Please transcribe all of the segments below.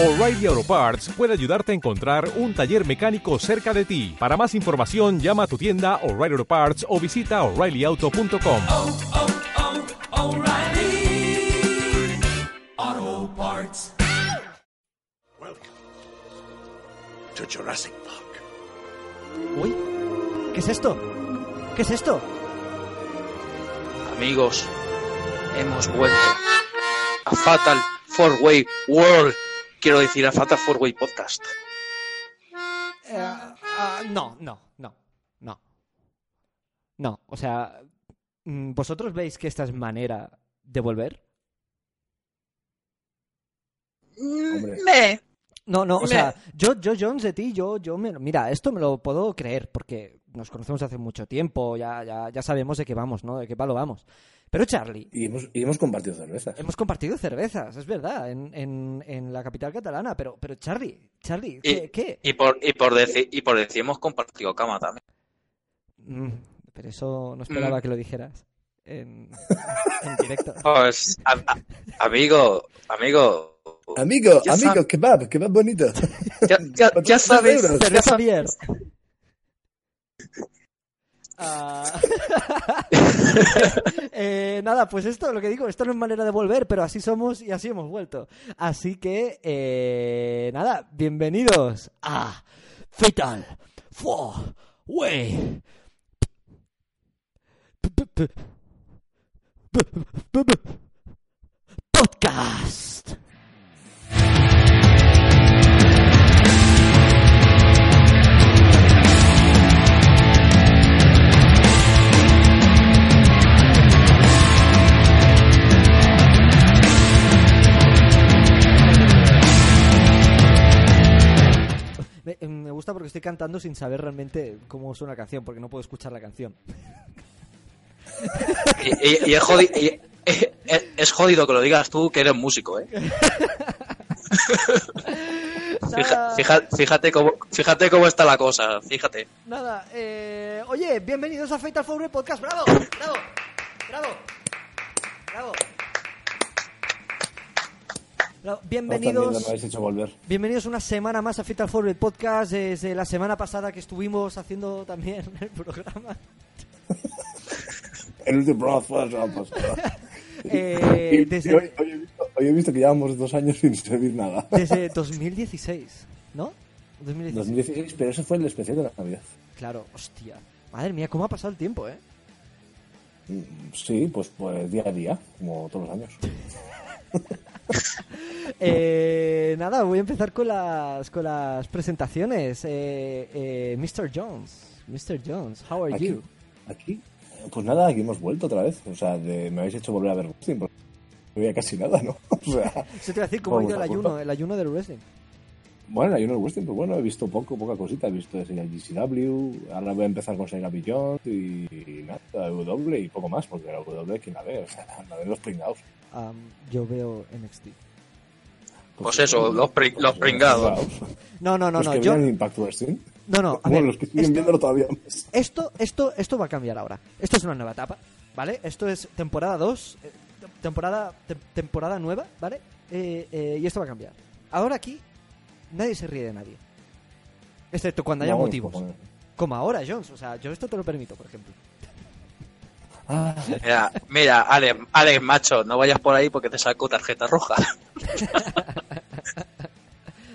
O'Reilly Auto Parts puede ayudarte a encontrar un taller mecánico cerca de ti. Para más información, llama a tu tienda O'Reilly Auto Parts o visita oreillyauto.com. oh, oh, O'Reilly Auto Parts. Welcome to Jurassic Park. Uy, ¿qué es esto? ¿Qué es esto? Amigos, hemos vuelto a Fatal Four Way World. Quiero decir a Fatal Four Way Podcast. Eh, ah, no, no, no, no. No, o sea, mm, ¿vosotros veis que esta es manera de volver? Hombre. Me. No, no, o Me- sea, yo, yo, Jones, de ti, yo, yo, me, mira, esto me lo puedo creer porque nos conocemos hace mucho tiempo, ya, ya, ya sabemos de qué vamos, ¿no? De qué palo vamos. Pero Charlie, Y hemos, y hemos compartido cervezas. hemos compartido cervezas, es verdad, en, en, en la capital catalana, pero, pero Charlie, Charlie, ¿qué? Y, qué? y por, y, por decir, y por decir, hemos compartido cama también. Mm, pero eso no esperaba Mm. que lo dijeras en, en directo. Pues, a- a- amigo, amigo. Amigo, Ya amigo, kebab, kebab bonito. Ya, ya- ya sabes. Cerveza Javier. Ah. Eh, nada, pues esto, lo que digo, esto no es manera de volver, pero así somos y así hemos vuelto. Así que, eh, nada, bienvenidos a Fatal Four Way Podcast. Me, eh, me gusta porque estoy cantando sin saber realmente cómo suena la canción, porque no puedo escuchar la canción. Y, y- y es, jodi- y- es- es jodido que lo digas tú, que eres músico, ¿eh? Fija- fíjate, cómo, fíjate cómo está la cosa, fíjate. nada eh, oye, bienvenidos a Fatal Four Podcast. ¡Bravo! ¡Bravo! ¡Bravo! ¡Bravo! Bienvenidos. hecho volver. Bienvenidos una semana más a Fatal Forward Podcast. Desde la semana pasada que estuvimos haciendo también el programa. El último programa fue la semana pasada. Eh, desde, hoy, hoy he visto, hoy he visto que llevamos dos años sin servir nada. desde 2016, ¿no? 2016. 2016, pero ese fue el especial de la Navidad. Claro, hostia. Madre mía, cómo ha pasado el tiempo, ¿eh? Mm, Sí, pues, pues día a día, como todos los años. Eh, nada, voy a empezar con las, con las presentaciones. Eh, eh, Mr. Jones. Mr. Jones, how are Aquí, you? aquí, pues nada, aquí hemos vuelto otra vez. O sea, de- me habéis hecho volver a ver wrestling, porque no veía casi nada, ¿no? O sea, Eso te iba a decir, ¿cómo ha ido el ayuno? El ayuno del wrestling. bueno, hay uno del wrestling, pues bueno, he visto poco, poca cosita. He visto ese GCW, ahora voy a empezar con Sega Beyond y, nada, W y poco más, porque la W, ¿quién la ve? O sea, la ven los pringados. Am, yo veo NXT. Pues eso, los los pringados. No, no, no, Los no. que Yo, Impact Wrestling. no, no. A ver, los que siguen esto- viéndolo todavía más. Esto, esto, esto va a cambiar ahora. Esto es una nueva etapa, ¿vale? Esto es temporada 2, eh, temporada, te- temporada nueva, ¿vale? Eh, eh, y esto va a cambiar. Ahora aquí nadie se ríe de nadie. Excepto cuando haya No, motivos. Como ahora, Jones. O sea, yo esto te lo permito, por ejemplo. Mira, mira, Alex, Alex, macho, no vayas por ahí porque te saco tarjeta roja.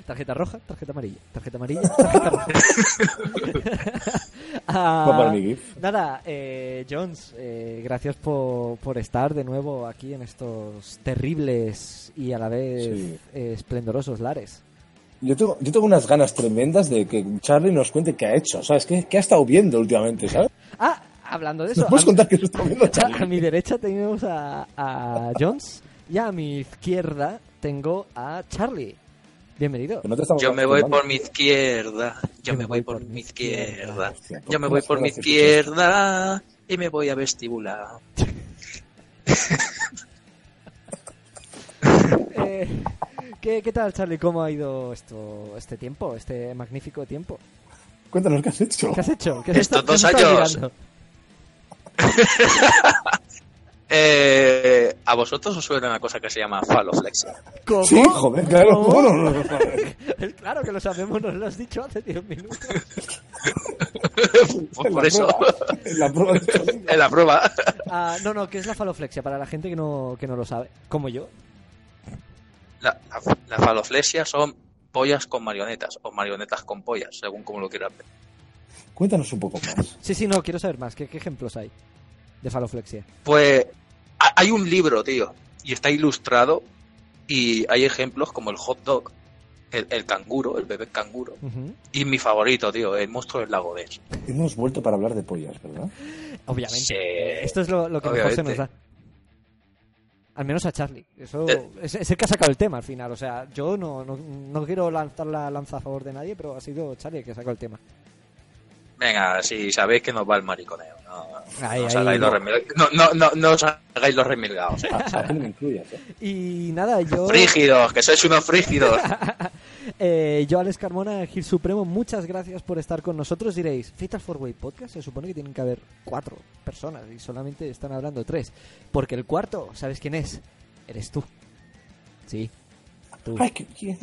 Tarjeta roja, tarjeta amarilla. Tarjeta amarilla, tarjeta roja. Ah. Nada, eh, Jones, eh, gracias por, por estar de nuevo aquí en estos terribles y a la vez Sí. eh, esplendorosos lares. Yo tengo, yo tengo unas ganas tremendas de que Charlie nos cuente qué ha hecho, ¿sabes? ¿Qué, qué ha estado viendo últimamente, ¿sabes? Ah, hablando de eso, ¿Nos puedes a, contar has estado viendo, a Charlie? mi derecha tenemos a, a Jones y a mi izquierda tengo a Charlie. Bienvenido. Que Yo me voy por mi izquierda, yo me voy por mi izquierda, Hostia, yo me ¿por voy por mi que izquierda y me voy a vestibular. Eh, ¿qué, qué tal, Charlie? ¿Cómo ha ido esto, este tiempo, este magnífico tiempo? Cuéntanos qué has hecho. ¿Qué has hecho? ¿Qué has Estos estado- qué has dos años. Eh, ¿A vosotros os suena una cosa que se llama faloflexia? ¿Cómo? Sí, joder, claro. ¿Cómo? ¿Cómo no? Claro que lo sabemos, nos lo has dicho hace 10 minutos. Pues En por la eso, prueba, En la prueba de sonido. en la prueba. Ah, no, no, ¿qué es la faloflexia? Para la gente que no, que no lo sabe, como yo. La, la, la faloflexia son pollas con marionetas o marionetas con pollas, según como lo quieras ver. Cuéntanos un poco más. Sí, sí, no, quiero saber más. ¿Qué, qué ejemplos hay de faloflexia? Pues ha- hay un libro, tío, y está ilustrado y hay ejemplos como el hot dog, el, el canguro, el bebé canguro, y mi favorito, tío, el monstruo del lago Ness. Hemos vuelto para hablar de pollas, ¿verdad? Obviamente. Sí. Esto es lo, lo que mejor se nos da. Al menos a Charlie. Eso Eh. es, es el que ha sacado el tema al final. O sea, yo no, no, no quiero lanzar la lanza a favor de nadie, pero ha sido Charlie el que ha sacado el tema. Venga, si sabéis que nos va el mariconeo, no, Ahí, no os hagáis no. los remil- no, no, no, no os hagáis los remilgados, eh. A, a ti no me incluyas, ¿eh? Y nada, yo. Frígidos, que sois unos frígidos. Eh, yo, Alex Carmona, Gil Supremo, muchas gracias por estar con nosotros. Diréis, Fatal Four Way Podcast, se supone que tienen que haber cuatro personas y solamente están hablando tres. Porque el cuarto, ¿sabes quién es? Eres tú. Sí, tú. Ay, ¿qué- ¿quién?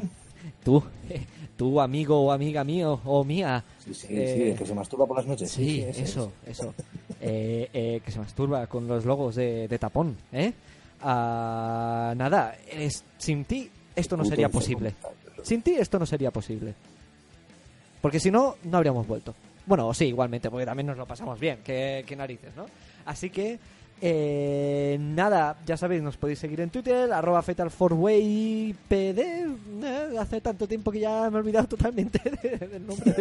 Tú, tú, amigo o amiga mío o mía. Sí, sí, Eh, sí, el que se masturba por las noches. Sí, eso, eso. Eh, eh, que se masturba con los logos de, de tapón, ¿eh? Ah, nada, es, sin ti esto no sería posible. Sin ti esto no sería posible. Porque si no, no habríamos vuelto. Bueno, sí, igualmente, porque también nos lo pasamos bien. Qué narices, ¿no? Así que, eh, nada, ya sabéis, nos podéis seguir en Twitter, arroba fatal4waypd. Eh, hace tanto tiempo que ya me he olvidado totalmente de- del nombre.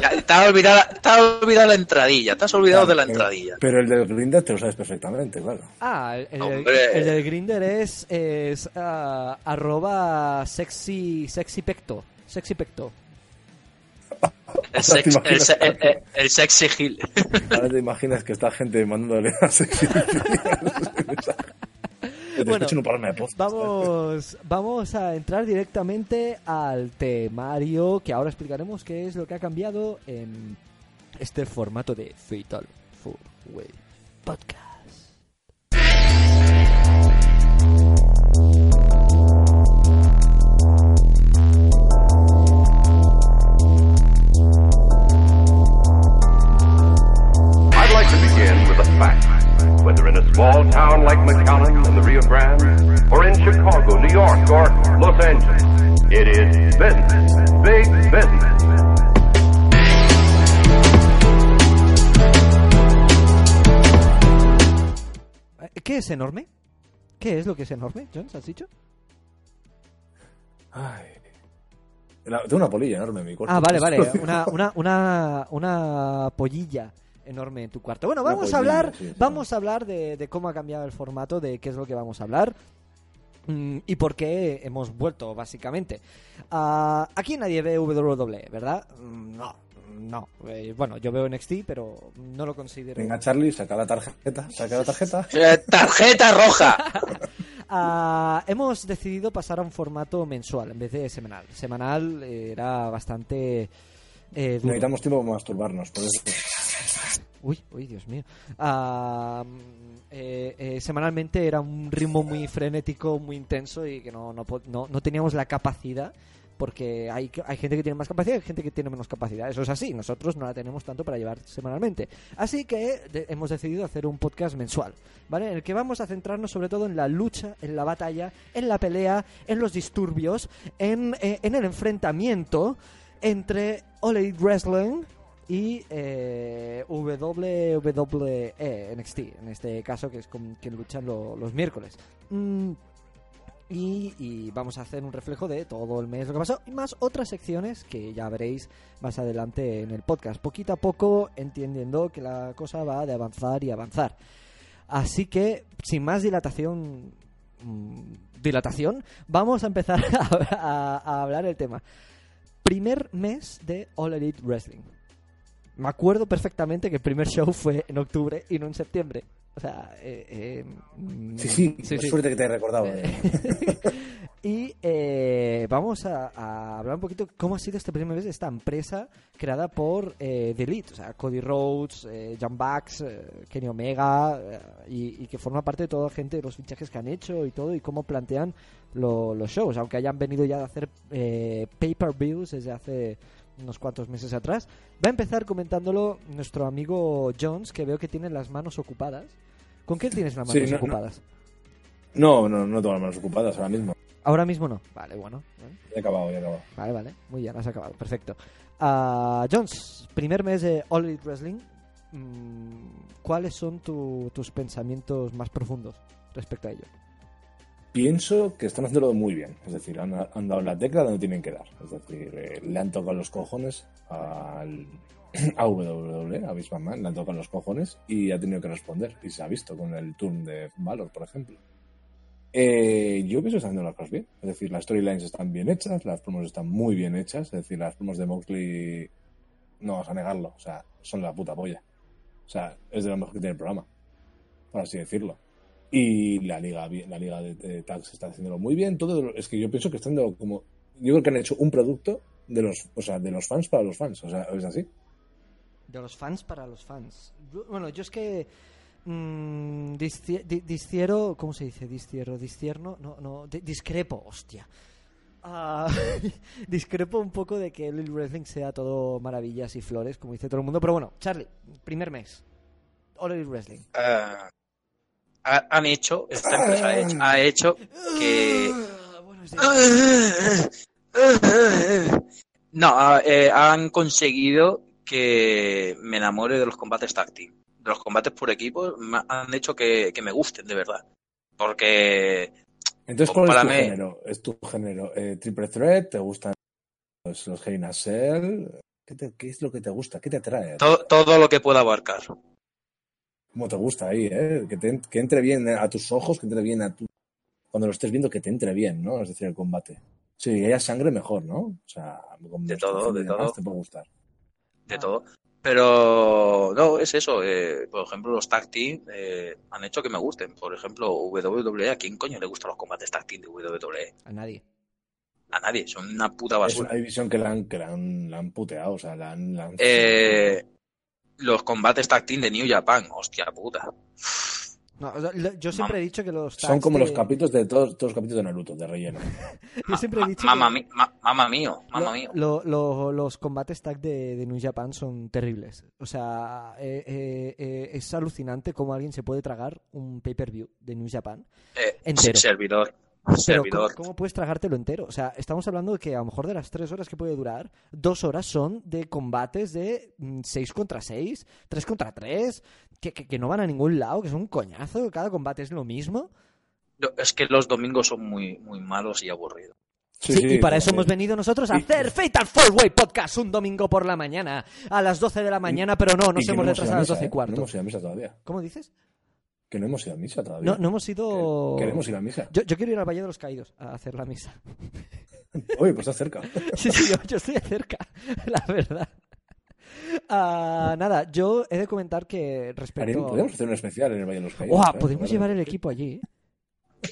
Ya, te has olvidado, te has olvidado la entradilla, te has olvidado de la Pero- entradilla. Pero el del Grindr te lo sabes perfectamente, claro. Ah, el, el, del Grinder es, es ah, arroba sexy, sexy pecto. Sexy pecto. El, ¿Te sex, el, imaginas? se- el- el- el sexy gil. Ahora te imaginas que está gente mandándole a sexy. Te Bueno, podcast. Vamos, vamos a entrar directamente al temario que ahora explicaremos qué es lo que ha cambiado en este formato de Fatal Four Way Podcast. Small town like McAllen in the Rio Grande, or in Chicago, New York, or Los Angeles, it is business. Big business. Eh, ¿Qué es enorme? ¿Qué es lo que es enorme, Jones? ¿Has dicho? Ay. La- tengo una polilla enorme en mi cuarto. Ah, vale, vale. Una, una, una, una pollilla enorme en tu cuarto. Bueno, vamos a pollilla, hablar, sí, sí. vamos a hablar de, de cómo ha cambiado el formato, de qué es lo que vamos a hablar. mm, Y por qué hemos vuelto, básicamente. Ah, aquí nadie ve WWE, ¿verdad? Mm, No, no. Eh, bueno, yo veo NXT, pero no lo considero. Venga, Charlie, saca la tarjeta. Saca la tarjeta. Eh, ¡Tarjeta roja! Ah, hemos decidido pasar a un formato mensual en vez de semanal. Semanal era bastante. eh. Necesitamos tiempo para masturbarnos. Por eso. Uy, uy, Dios mío. Ah, mm, eh, eh, semanalmente era un ritmo muy frenético, muy intenso y que no, no, no, teníamos la capacidad. Porque hay, hay gente que tiene más capacidad y hay gente que tiene menos capacidad. Eso es así. Nosotros no la tenemos tanto para llevar semanalmente. Así que hemos decidido hacer un podcast mensual. ¿Vale? En el que vamos a centrarnos sobre todo en la lucha, en la batalla, en la pelea, en los disturbios, en, eh, en el enfrentamiento entre All Wrestling y eh, WWE NXT, en este caso, que es con quien luchan lo- los miércoles. Mm, y, y vamos a hacer un reflejo de todo el mes lo que pasó y más otras secciones que ya veréis más adelante en el podcast. Poquito a poco entendiendo que la cosa va de avanzar y avanzar. Así que, sin más dilatación, mm, dilatación, vamos a empezar a- a hablar el tema. Primer mes de All Elite Wrestling. Me acuerdo perfectamente que el primer show fue en octubre y no en septiembre. O sea, eh, eh, mm, Sí, sí, qué suerte que te he recordado. y eh, vamos a, a hablar un poquito cómo ha sido este primer mes de esta empresa creada por eh, The Elite, o sea, Cody Rhodes, eh, John Bax, eh, Kenny Omega, y, y que forma parte de toda la gente, los fichajes que han hecho y todo, y cómo plantean lo- los shows, aunque hayan venido ya de hacer pay-per-views desde hace unos cuantos meses atrás. Va a empezar comentándolo nuestro amigo Jones, que veo que tiene las manos ocupadas. ¿Con qué tienes las manos no, no. ocupadas? No, no, no tengo las manos ocupadas ahora mismo. Ahora mismo no. Vale, bueno. Ya he acabado, ya he acabado. Vale, vale. Muy bien, has acabado. Perfecto. Ah, Jones, primer mes de All Elite Wrestling. Mm, ¿Cuáles son tu- tus pensamientos más profundos respecto a ello? Pienso que están haciéndolo muy bien. Es decir, han, dado la tecla donde tienen que dar. Es decir, eh, le han tocado los cojones al, a WWE, a Vince McMahon, le han tocado los cojones y ha tenido que responder. Y se ha visto con el turn de Valor, por ejemplo. Eh, yo pienso que están haciendo las cosas bien. Es decir, las storylines están bien hechas, las promos están muy bien hechas. Es decir, las promos de Moxley, no vas a negarlo, o sea, son la puta polla. O sea, es de lo mejor que tiene el programa, por así decirlo. Y la liga, la liga de, de tags está haciéndolo muy bien. Todo es que yo pienso que están de lo- como, yo creo que han hecho un producto de los, o sea, de los fans para los fans. O sea, es así. De los fans para los fans. Yo- Bueno, yo es que. mm, di- disciero. ¿Cómo se dice? Disciero. Discierno. No, no. di- discrepo, hostia. Ah, discrepo un poco de que el wrestling sea todo maravillas y flores, como dice todo el mundo. Pero bueno, Charlie, primer mes. All Elite Wrestling. Ah, ha- han hecho, esta empresa ha hecho, ha hecho que... No, eh, han conseguido que me enamore de los combates team. De los combates por equipo han hecho que, que me gusten, de verdad. Porque Entonces, ¿cuál es tu mí- género? ¿Es tu género eh, triple threat? ¿Te gustan los, los Hell in a Cell? ¿Qué, te- qué es lo que te gusta? ¿Qué te atrae? to- todo lo que pueda abarcar. ¿Cómo te gusta ahí? eh? Que, te, que entre bien a tus ojos, que entre bien a tu... Cuando lo estés viendo, que te entre bien, ¿no? Es decir, el combate. Si haya sangre, mejor, ¿no? O sea, con De todo, de demás todo. Te puede gustar. de todo. Pero no, es eso. eh, por ejemplo, los tag team eh, han hecho que me gusten. Por ejemplo, WWE, ¿a quién coño le gustan los combates tag team de WWE? A nadie. A nadie, son una puta Es basura. una división que la han, que la han, la han puteado, o sea, la han... la han- Eh, los combates tag team de New Japan, hostia puta. No, yo siempre he dicho que los Son como de- los capítulos de todos, todos los capítulos de Naruto, de relleno. Yo siempre he dicho Mamma, que mi- ma- mamma mío, mamma lo- mío. lo- lo- los combates tag de, de New Japan son terribles. O sea, eh, eh, eh, es alucinante cómo alguien se puede tragar un pay-per-view de New Japan. Eh, entero. Servidor. Pero. ¿cómo, cómo puedes tragártelo entero? O sea, estamos hablando de que a lo mejor de las tres horas que puede durar, dos horas son de combates de 6 contra 6, 3 contra 3, que, que, que no van a ningún lado, que es un coñazo, cada combate es lo mismo. No, Es que los domingos son muy, muy malos y aburridos. Sí, y para eso hemos venido nosotros a hacer Fatal Four Way Podcast un domingo por la mañana, a las 12 de la mañana, pero no, nos hemos retrasado a las misa, 12 y ¿eh? cuarto. No hemos ido a misa todavía. ¿Cómo dices? Que no hemos ido a misa todavía. No, no hemos ido... Que- Queremos ir a misa. Yo, yo quiero ir al Valle de los Caídos a hacer la misa. Oye, pues está cerca. Sí, sí, yo, yo estoy cerca, la verdad. Ah, nada, yo he de comentar que respecto Podríamos hacer un especial en el Valle de los Caídos. ¡Guau! ¿eh? Podemos llevar el equipo allí.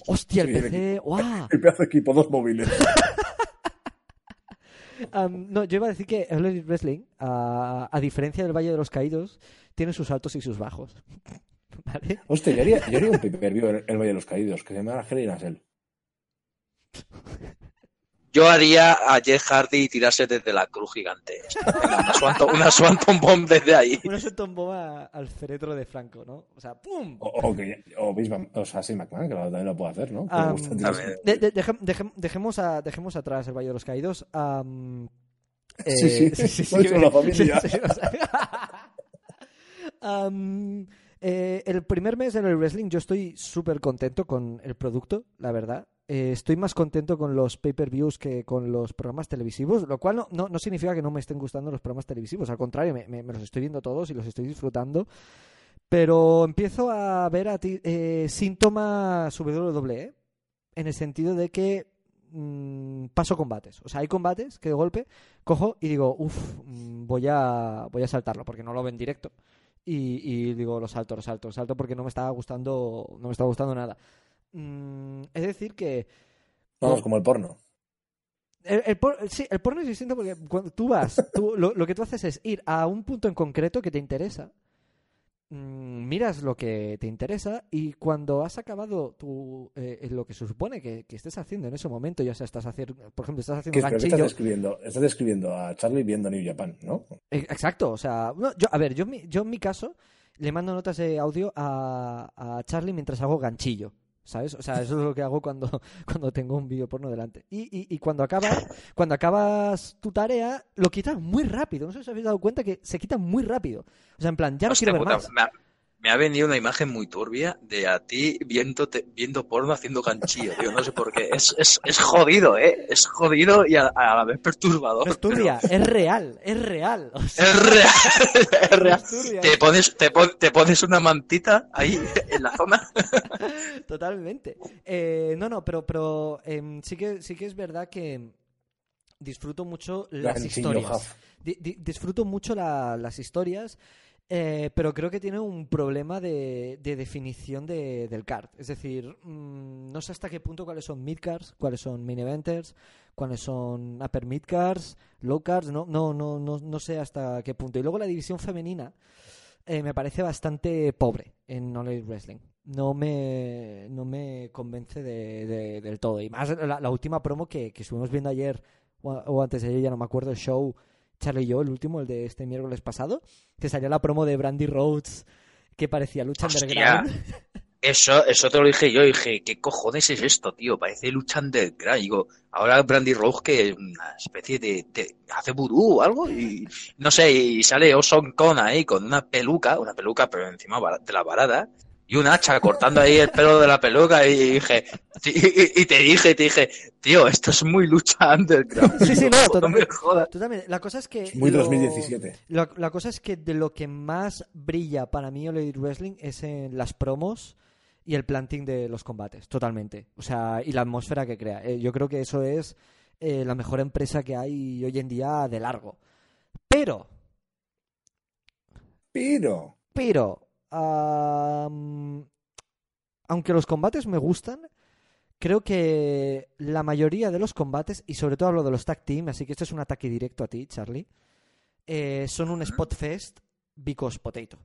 Hostia, el Sí, el PC. ¡Guau! El pedazo de equipo, dos móviles. No, yo iba a decir que Elite Wrestling, a diferencia del Valle de los Caídos, tiene sus altos y sus bajos. ¿Vale? Hostia, yo haría, yo haría un pay-per-view en el Valle de los Caídos que se llama Hell in. Yo haría a Jeff Hardy tirarse desde la cruz gigante. Una Swanton, una Swanton Bomb desde ahí. Una se tomó a- al féretro de Franco, ¿no? O sea, ¡pum! O, o, que, o, sea, Shane McMahon, que también lo puede hacer, ¿no? De- de- dejem- dejemos, a- dejemos atrás el Valle de los Caídos. Sí, sí. Sí, sí, o sea. Am, eh, el primer mes en el wrestling yo estoy súper contento con el producto, la verdad. Eh, estoy más contento con los pay-per-views que con los programas televisivos, lo cual no, no, no significa que no me estén gustando los programas televisivos, al contrario, me, me- me los estoy viendo todos y los estoy disfrutando. Pero empiezo a ver a ti, eh, síntomas WWE en el sentido de que mm, paso combates. O sea, hay combates que de golpe cojo y digo, uff, voy a, voy a saltarlo porque no lo ven directo. Y, y digo, lo salto, lo salto, lo salto porque no me estaba gustando, no me estaba gustando nada. Mm, es decir que Vamos, como el porno. El, el por- sí, el porno es distinto porque cuando tú vas, tú, lo, lo que tú haces es ir a un punto en concreto que te interesa, miras lo que te interesa y cuando has acabado tu, eh, lo que se supone que, que estés haciendo en ese momento, ya sea estás haciendo, por ejemplo, estás ¿Qué, haciendo ¿qué estás ganchillo, describiendo? Estás describiendo a Charlie viendo New Japan, ¿no? Eh, Exacto, o sea, no, yo, a ver, yo, en mi- yo en mi caso le mando notas de audio a, a Charlie mientras hago ganchillo, ¿sabes? O sea, eso es lo que hago cuando, cuando tengo un vídeo porno delante. Y, y, y cuando acabas, cuando acabas tu tarea, lo quitas muy rápido. No sé si os habéis dado cuenta que se quita muy rápido. O sea, en plan, ya no Hostia quiero ver puta, más. me, me ha venido una imagen muy turbia de a ti viendo, viendo porno haciendo ganchillo, tío. No sé por qué. Es, es, es jodido, ¿eh? Es jodido y a, a la vez perturbador. No es turbia, es real, es real. O sea, Es real, es real. es turbia, Te pones, te, pon- te pones una mantita ahí en la zona. Totalmente. Eh, no, no, pero, pero em, sí, que, sí que es verdad que disfruto mucho las Ganchillo historias. Huff. Di- di- disfruto mucho la- las historias, eh, pero creo que tiene un problema de, de definición de- del card. Es decir, mm, no sé hasta qué punto cuáles son mid-cards, cuáles son main eventers, cuáles son upper mid-cards, low cards, no, no, no, no, no sé hasta qué punto. Y luego la división femenina eh, me parece bastante pobre en Elite Wrestling. No me, no me convence de, de- del todo. Y más la, última promo que, que estuvimos viendo ayer o antes de ayer, ya no me acuerdo, el show Charlie y yo, el último, el de este miércoles pasado, que salía la promo de Brandy Rhodes que parecía lucha Hostia. underground. Eso, eso te lo dije yo, dije, ¿qué cojones es esto, tío? Parece lucha underground. Digo, ahora Brandy Rose que es una especie de, de- hace vudú o algo y no sé, y sale Oson Con ahí con una peluca, una peluca pero encima de la varada y un hacha cortando ahí el pelo de la peluca y dije, y, te dije, te dije, tío, esto es muy lucha underground. Sí, sí, no, no me totalmente. jodas. Totalmente. La cosa es que. Muy lo- 2017. La, la cosa es que de lo que más brilla para mí All Elite Wrestling es en las promos y el planting de los combates, totalmente. O sea, y la atmósfera que crea. Eh, yo creo que eso es eh, la mejor empresa que hay hoy en día de largo. Pero, Pero, pero, aunque los combates me gustan, creo que la mayoría de los combates, y sobre todo hablo de los tag team, así que esto es un ataque directo a ti, Charlie, eh, son un spot fest because potato.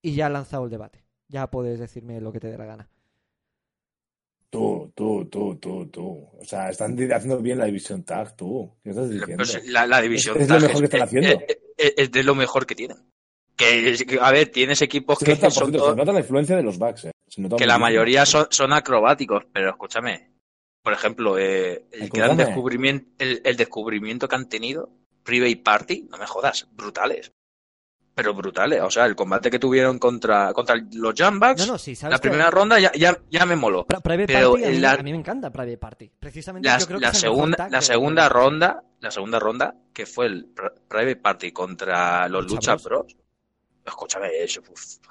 Y ya ha lanzado el debate. Ya puedes decirme lo que te dé la gana. tú, tú, tú, tú, tú. O sea, están haciendo bien la división tag, tú. ¿Qué estás diciendo? La, la división Es- es lo tag mejor que están es- haciendo. es- es- es de lo mejor que tienen. Que, a ver, tienes equipos Se que nota, son cierto, todos- se nota la influencia de los Bucks, eh. Se nota que la mayoría son, son acrobáticos, pero escúchame, por ejemplo, eh, el gran descubrimiento, el, el descubrimiento que han tenido, Private Party, no me jodas, brutales. Pero brutales, o sea, el combate que tuvieron contra, contra los Jumbucks, No, no, sí, sabes la que- primera ronda ya, ya, ya me moló. Private Pero Party, a mí, la- a mí me encanta Private Party. Precisamente La, yo creo que la es el mejor segunda, la segunda ronda, la segunda ronda, que fue el Pri- Private Party contra los Lucha Lucha Bros. Escúchame, eso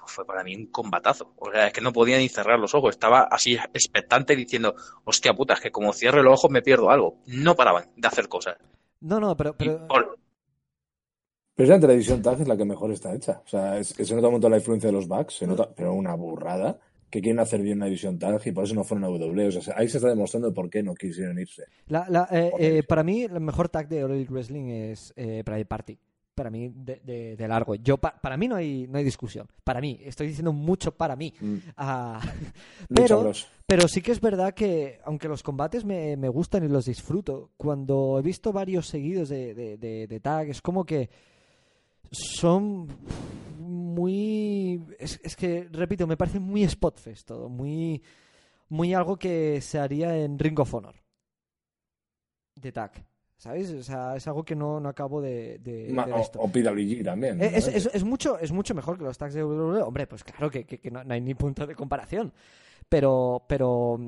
fue para mí un combatazo. O sea, es que no podía ni cerrar los ojos. Estaba así expectante diciendo, hostia puta, es que como cierre los ojos me pierdo algo. No paraban de hacer cosas. No, no, pero... Pero... Pero por- es la televisión tag es la que mejor está hecha. O sea, es que se nota un montón la influencia de los Bucks, se nota, pero una burrada, que quieren hacer bien la división tag y por eso no fueron a W. O sea, ahí se está demostrando por qué no quisieron irse. La- la- eh, eh, para mí, el mejor tag de All Wrestling es eh, Private Party. Para mí, de, de- de largo. Yo, pa- para mí no hay, no hay discusión. Para mí, estoy diciendo mucho para mí. Mm. Ah, pero, pero sí que es verdad que, aunque los combates me, me gustan y los disfruto, cuando he visto varios seguidos de, de tag, es como que son muy... Es, es que, repito, me parece muy spotfest todo. Muy, muy algo que se haría en Ring of Honor. De tag. ¿Sabes? O sea, es algo que no, no acabo de, de- Ma- de o, esto. o PWG también. ¿no? Es, es- es mucho, es mucho mejor que los tags de WWE. Hombre, pues claro que, que- que no, no hay ni punto de comparación. Pero, pero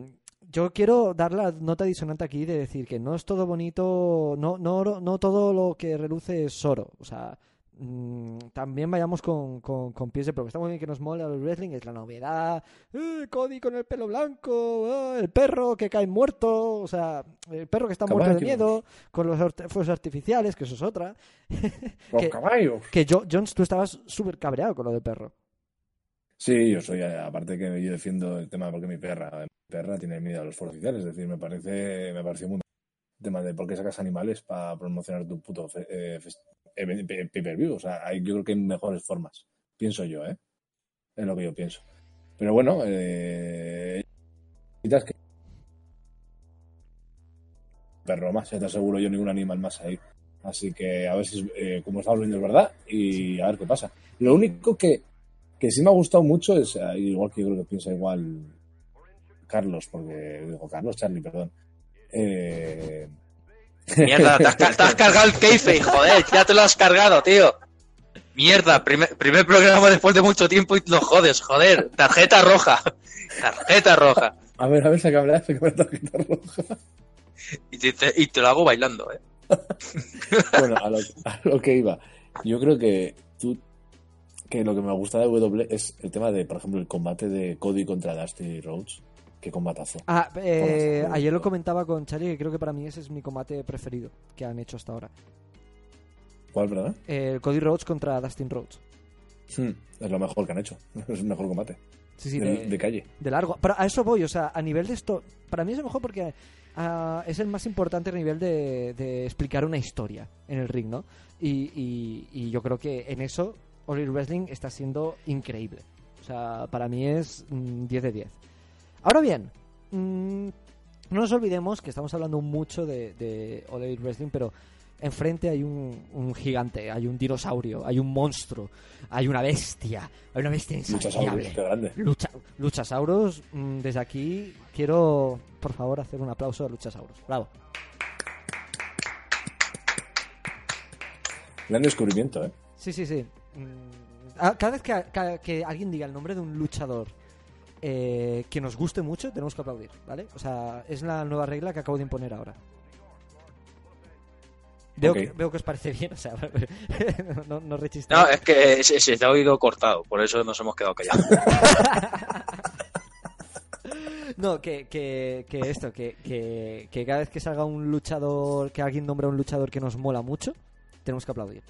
yo quiero dar la nota disonante aquí de decir que no es todo bonito, no, no, no todo lo que reluce es oro. O sea, mm, también vayamos con, con, con pies de prueba. Está muy bien que nos mola el wrestling, es la novedad. Eh, Cody con el pelo blanco, ah, el perro que cae muerto, o sea, el perro que está muerto de miedo, con los fuegos artificiales, que eso es otra. Los que- caballos. Que yo, Jones, tú estabas súper cabreado con lo del perro. Sí, yo soy, eh, aparte que yo defiendo el tema porque mi perra, mi perra tiene miedo a los fuegos oficiales, es decir, me parece, me pareció muy tema de por qué sacas animales para promocionar tu puto fe- eh, fes- pay- pay-per-view. O sea, hay- yo creo que hay mejores formas. Pienso yo, ¿eh? Es lo que yo pienso. Pero bueno, eh... que- Perro más, ya te aseguro yo ningún animal más ahí. Así que a ver si, eh, como estamos viendo, es verdad y a ver qué pasa. Lo único que, que sí me ha gustado mucho es, eh, igual que yo creo que piensa igual Carlos, porque digo Carlos, Charlie, perdón. Eh, Mierda, te has, te has cargado el keife, joder, ya te lo has cargado, tío. Mierda, primer, primer programa después de mucho tiempo y lo jodes, joder. Tarjeta roja. Tarjeta roja. a ver, a ver, sácame la tarjeta roja. Y te, te- y te lo hago bailando, eh. Bueno, a lo, a lo que iba. Yo creo que tú, que lo que me gusta de W es el tema de, por ejemplo, el combate de Cody contra Dusty Rhodes. Qué combatazo. Ah, eh, ayer lo comentaba con Charlie que creo que para mí ese es mi combate preferido que han hecho hasta ahora. ¿Cuál, verdad? El Cody Rhodes contra Dustin Rhodes. Hmm, es lo mejor que han hecho. Es el mejor combate. Sí, sí, de, de, de calle. de largo. Pero a eso voy, o sea, a nivel de esto, para mí es el mejor porque ah, es el más importante a nivel de, de explicar una historia en el ring, ¿no? Y, y- y yo creo que en eso All Wrestling está siendo increíble. O sea, para mí es mm, 10 de 10. Ahora bien, mm, no nos olvidemos que estamos hablando mucho de, de All Elite Wrestling, pero enfrente hay un, un gigante, hay un dinosaurio, hay un monstruo, hay una bestia, hay una bestia insaciable. qué grande. Lucha, Luchasauros, mm, desde aquí quiero, por favor, hacer un aplauso a Luchasauros. Bravo. Gran descubrimiento, ¿eh? Sí, sí, sí. Mm, ah, Cada vez que alguien diga el nombre de un luchador eh, que nos guste mucho, tenemos que aplaudir, ¿vale? O sea, es la nueva regla que acabo de imponer ahora. Veo, que, veo que os parece bien, o sea, no, no rechistéis. No, es que se, se te ha oído cortado, por eso nos hemos quedado callados. No, que, que, que esto, que, que, cada vez que salga un luchador, que alguien nombra a un luchador que nos mola mucho, tenemos que aplaudir.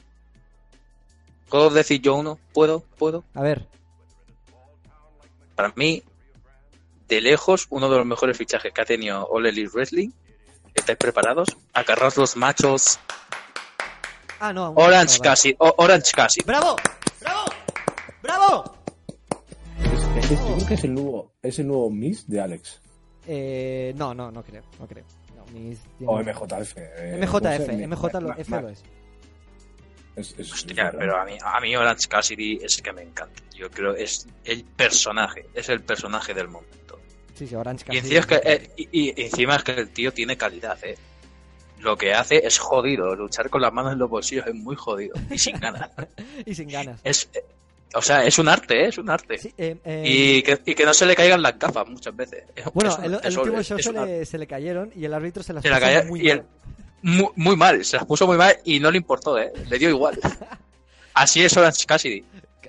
¿Puedo decir yo uno? ¿Puedo? ¿Puedo? A ver, Para mí, de lejos, uno de los mejores fichajes que ha tenido All Elite Wrestling. ¿Estáis preparados? Agarraos los machos. Ah, no. Orange no. O- Orange Cassidy. ¡Bravo! ¡Bravo! ¡Bravo! Es, es- yo creo que es el nuevo, es el nuevo Miss de Alex. Eh, no, no, no creo, no creo. No, mis- tiene- O MJF. eh, MJF, ser, MJ lo, F lo es. Es, es- Hostia, es pero a mí, a mí Orange Cassidy es que me encanta. Yo creo es el personaje, es el personaje del momento. Sí, sí, Orange Y Cassidy. encima, es que, eh, y, y encima es que el tío tiene calidad, ¿eh? Lo que hace es jodido. Luchar con las manos en los bolsillos es muy jodido. Y sin ganas. y sin ganas. Es, eh, o sea, es un arte, ¿eh? Es un arte. Sí, eh, eh, Y, que, y que no se le caigan las gafas muchas veces. Es- bueno, un- el, el es- último show se le, se le cayeron y el árbitro se las Se la puso calla- muy y el-. Muy, muy mal, se las puso muy mal y no le importó, ¿eh? Le dio igual. Así es Orange Cassidy.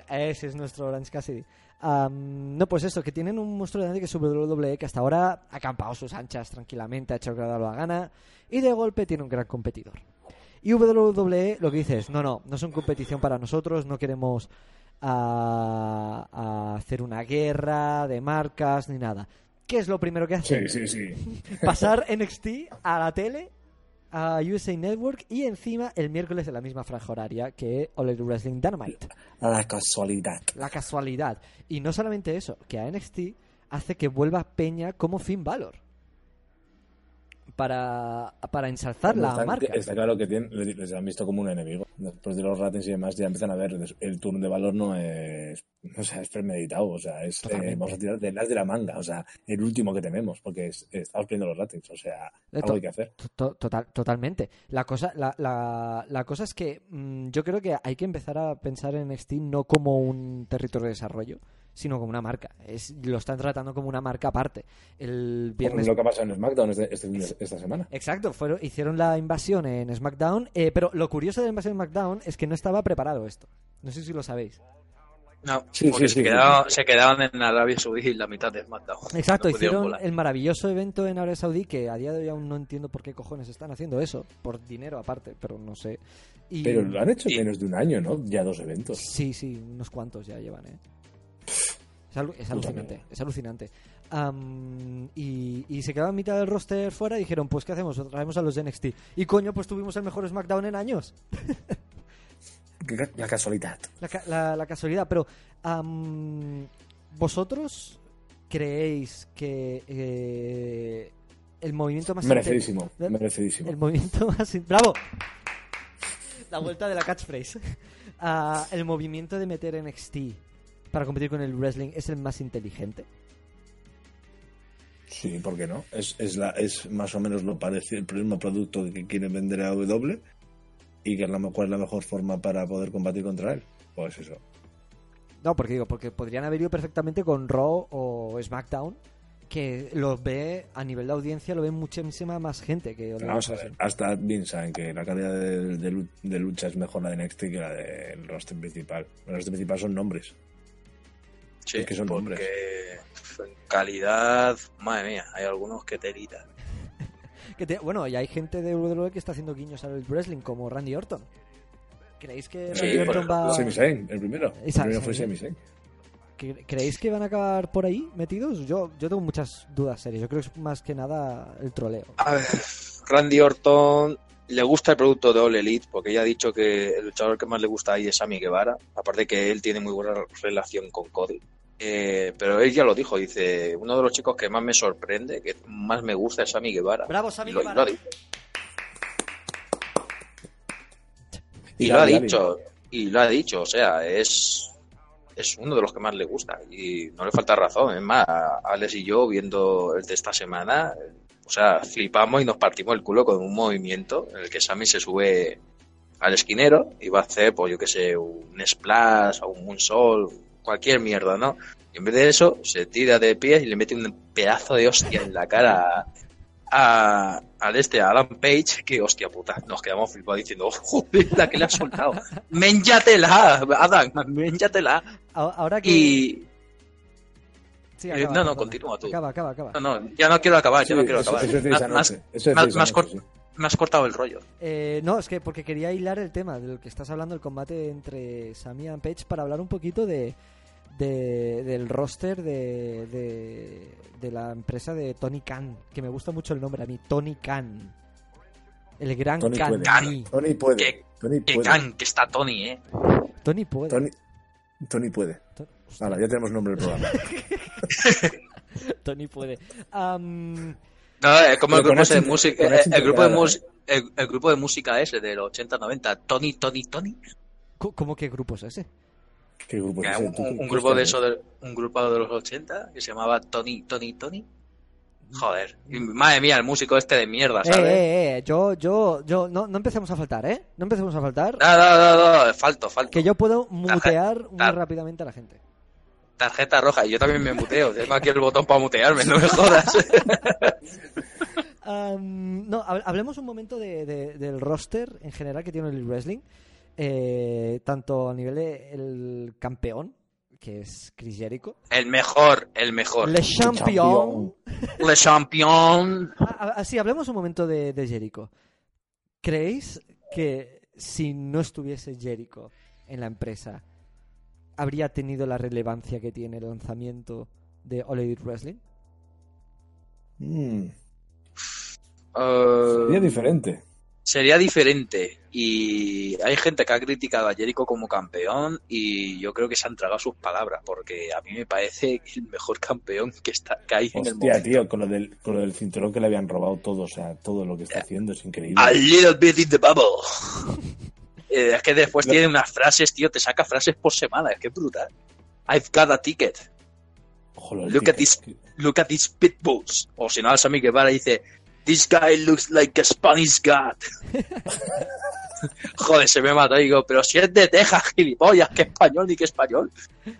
Ese es nuestro Orange Cassidy. Am, no, pues eso, que tienen un monstruo grande que es WWE que hasta ahora ha acampado sus anchas tranquilamente, ha hecho lo que la gana y de golpe tiene un gran competidor. Y WWE lo que dice es, no, no, no son competición para nosotros, no queremos ah, hacer una guerra de marcas ni nada. ¿Qué es lo primero que hacen? Sí, sí, sí. Pasar NXT a la tele, a USA Network y encima el miércoles en la misma franja horaria que All Elite Wrestling Dynamite. La casualidad. La casualidad. Y no solamente eso, que a NXT hace que vuelva Peña como Finn Balor. Para, para ensalzar la está, marca. está claro que tienen, les han visto como un enemigo. Después de los ratings y demás, ya empiezan a ver. El turno de valor no es. O sea, es premeditado. O sea, es. eh, vamos a tirar de las de la manga. O sea, el último que tenemos. Porque es- estamos perdiendo los ratings. O sea, Eh, algo to- hay que hacer. To- Total, totalmente. La cosa, la, la, la cosa es que mm, yo creo que hay que empezar a pensar en NXT no como un territorio de desarrollo, sino como una marca. Es, lo están tratando como una marca aparte. El viernes lo que ha pasado en SmackDown este, este esta semana. Exacto, fueron, hicieron la invasión en SmackDown, eh, pero lo curioso de la invasión en SmackDown es que no estaba preparado esto. No sé si lo sabéis. No, Sí, porque sí, se, sí, se en Arabia Saudí la mitad de SmackDown. Exacto, No hicieron volar. el maravilloso evento en Arabia Saudí, que a día de hoy aún no entiendo por qué cojones están haciendo eso, por dinero aparte, pero no sé. Y- Pero lo han hecho y- menos de un año, ¿no? Ya dos eventos. Sí, sí, unos cuantos ya llevan, ¿eh? Es, alu- es alucinante, es alucinante. Y, y se quedaba en mitad del roster fuera y dijeron, pues ¿qué hacemos? Traemos a los de NXT. Y coño, pues tuvimos el mejor SmackDown en años. La casualidad. La, ca- la- la casualidad, pero ¿vosotros creéis que eh, el movimiento más Merecidísimo, inte- merecidísimo. El movimiento más bravo. La vuelta de la catchphrase. Ah, el movimiento de meter NXT para competir con el wrestling es el más inteligente. Sí, ¿por qué no? Es, es, la, es más o menos lo parecido, el mismo producto que quieren vender a W y que es la, cuál es la mejor forma para poder combatir contra él. Pues eso. No, porque digo, porque podrían haber ido perfectamente con Raw o SmackDown, que lo ve a nivel de audiencia, lo ve muchísima más gente que vamos a ver, hasta bien saben que la calidad de, de lu- de lucha es mejor la de NXT que la del roster principal. El roster principal son nombres. Sí, Es que son porque hombres. en calidad, madre mía, hay algunos que telita. Que te- bueno, y hay gente de WWE que está haciendo guiños al wrestling, como Randy Orton. ¿Creéis que Sí, Randy Orton va... Sami Zayn, el primero. El primero fue Sami Sami Zayn. ¿Cre- ¿Creéis que van a acabar por ahí metidos? Yo, yo tengo muchas dudas serias. Yo creo que es más que nada el troleo. A ver, Randy Orton le gusta el producto de All Elite porque ya ha dicho que el luchador que más le gusta ahí es Sammy Guevara, aparte que él tiene muy buena relación con Cody. Eh, pero él ya lo dijo, dice, uno de los chicos que más me sorprende, que más me gusta es Sammy Guevara. Bravo, Sammy lo- y Guevara. lo ha dicho. Y lo ha dicho, y lo ha dicho, o sea, es, es uno de los que más le gusta y no le falta razón. Es más, Alex y yo viendo el de esta semana, o sea, flipamos y nos partimos el culo con un movimiento en el que Sammy se sube al esquinero y va a hacer, pues yo qué sé, un splash o un moonsault, cualquier mierda, ¿no? Y en vez de eso, se tira de pies y le mete un pedazo de hostia en la cara a, al este, a Adam Page, que hostia puta, nos quedamos flipados diciendo, joder, la que le ha soltado. Ménjatela, Adam, ménjatela. Ahora que... Y, Sí, eh, no, no, perdona. continúa tú. Acaba, acaba, acaba. no, no, ya no quiero acabar, ya no quiero eso- acabar. eso Me- has- eso sí. me cortado el rollo. Eh, no, es que porque quería hilar el tema del que estás hablando, el combate entre Sami y Page, para hablar un poquito de, de- del roster de, de, de la empresa de Tony Khan, que me gusta mucho el nombre a mí, Tony Khan. El gran Tony Khan. puede. Tony puede. Que- Tony Que está Tony, eh. Tony puede. Tony, Tony puede. Ahora, ya tenemos nombre del programa. Tony puede. No, es como el grupo de música, eh, el, grupo de mus- el, el grupo de música ese de los 80-90, Tony, Tony, Tony. ¿Cómo que grupo es ese? ¿Qué grupo es un, ese? ¿Tú- un- grupo de eso de, un grupo de los 80 que se llamaba Tony, Tony, Tony. Joder, madre mía, el músico este de mierda, Eh, ¿sabes? eh, eh, yo, yo, yo, no, no empecemos a faltar, ¿eh? No empecemos a faltar. No, no, no, no, falto, falto. Que yo puedo mutear muy rápidamente a la gente. Tarjeta roja, y yo también me muteo. Tengo aquí el botón para mutearme, no me jodas. No, hab- hablemos un momento de, de- del roster en general que tiene el wrestling. Eh, tanto a nivel de el campeón, que es Chris Jericho. El mejor, el mejor. Le champion. Le champion. Ah, ah, sí, hablemos un momento de, de Jericho. ¿Creéis que si no estuviese Jericho en la empresa, habría tenido la relevancia que tiene el lanzamiento de All Elite Wrestling? Mm, Eh, sería diferente. sería diferente. Y hay gente que ha criticado a Jericho como campeón y yo creo que se han tragado sus palabras porque a mí me parece el mejor campeón que, está, que hay en el Hostia, momento. tío, con lo, del, con lo del cinturón que le habían robado todo, o sea, todo lo que está haciendo es increíble. A little bit in the bubble. Eh, es que después tiene unas frases, tío, te saca frases por semana, es que es brutal. I've got a ticket. Joder, Look at this, look at these pitbulls. O si no, Sammy Guevara dice, this guy looks like a Spanish god. Joder, se me mató y digo, pero si es de Texas, gilipollas, que español ni que español.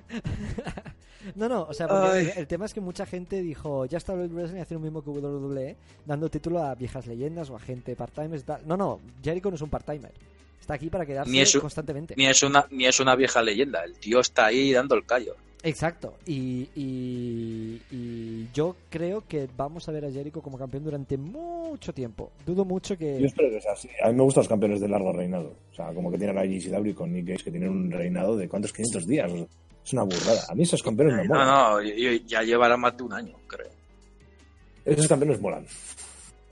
No, no, o sea, el, el tema es que mucha gente dijo, ya está wrestling haciendo lo mismo que WWE, dando título a viejas leyendas o a gente part-timers. No, no, Jericho no es un part-timer. Está aquí para quedarse Ni es un- constantemente. Ni es una, ni es una vieja leyenda, el tío está ahí dando el callo. Exacto. Y, y, y yo creo que vamos a ver a Jericho como campeón durante mucho tiempo. Dudo mucho Yo que... espero que sea así. A mí me gustan los campeones de largo reinado. O sea, como que tienen a GCW con Nick Gage, que tienen un reinado de ¿cuántos? 500 días. Es una burrada. A mí esos campeones me No, molan. no, y ya llevará más de un año, creo. Esos campeones molan.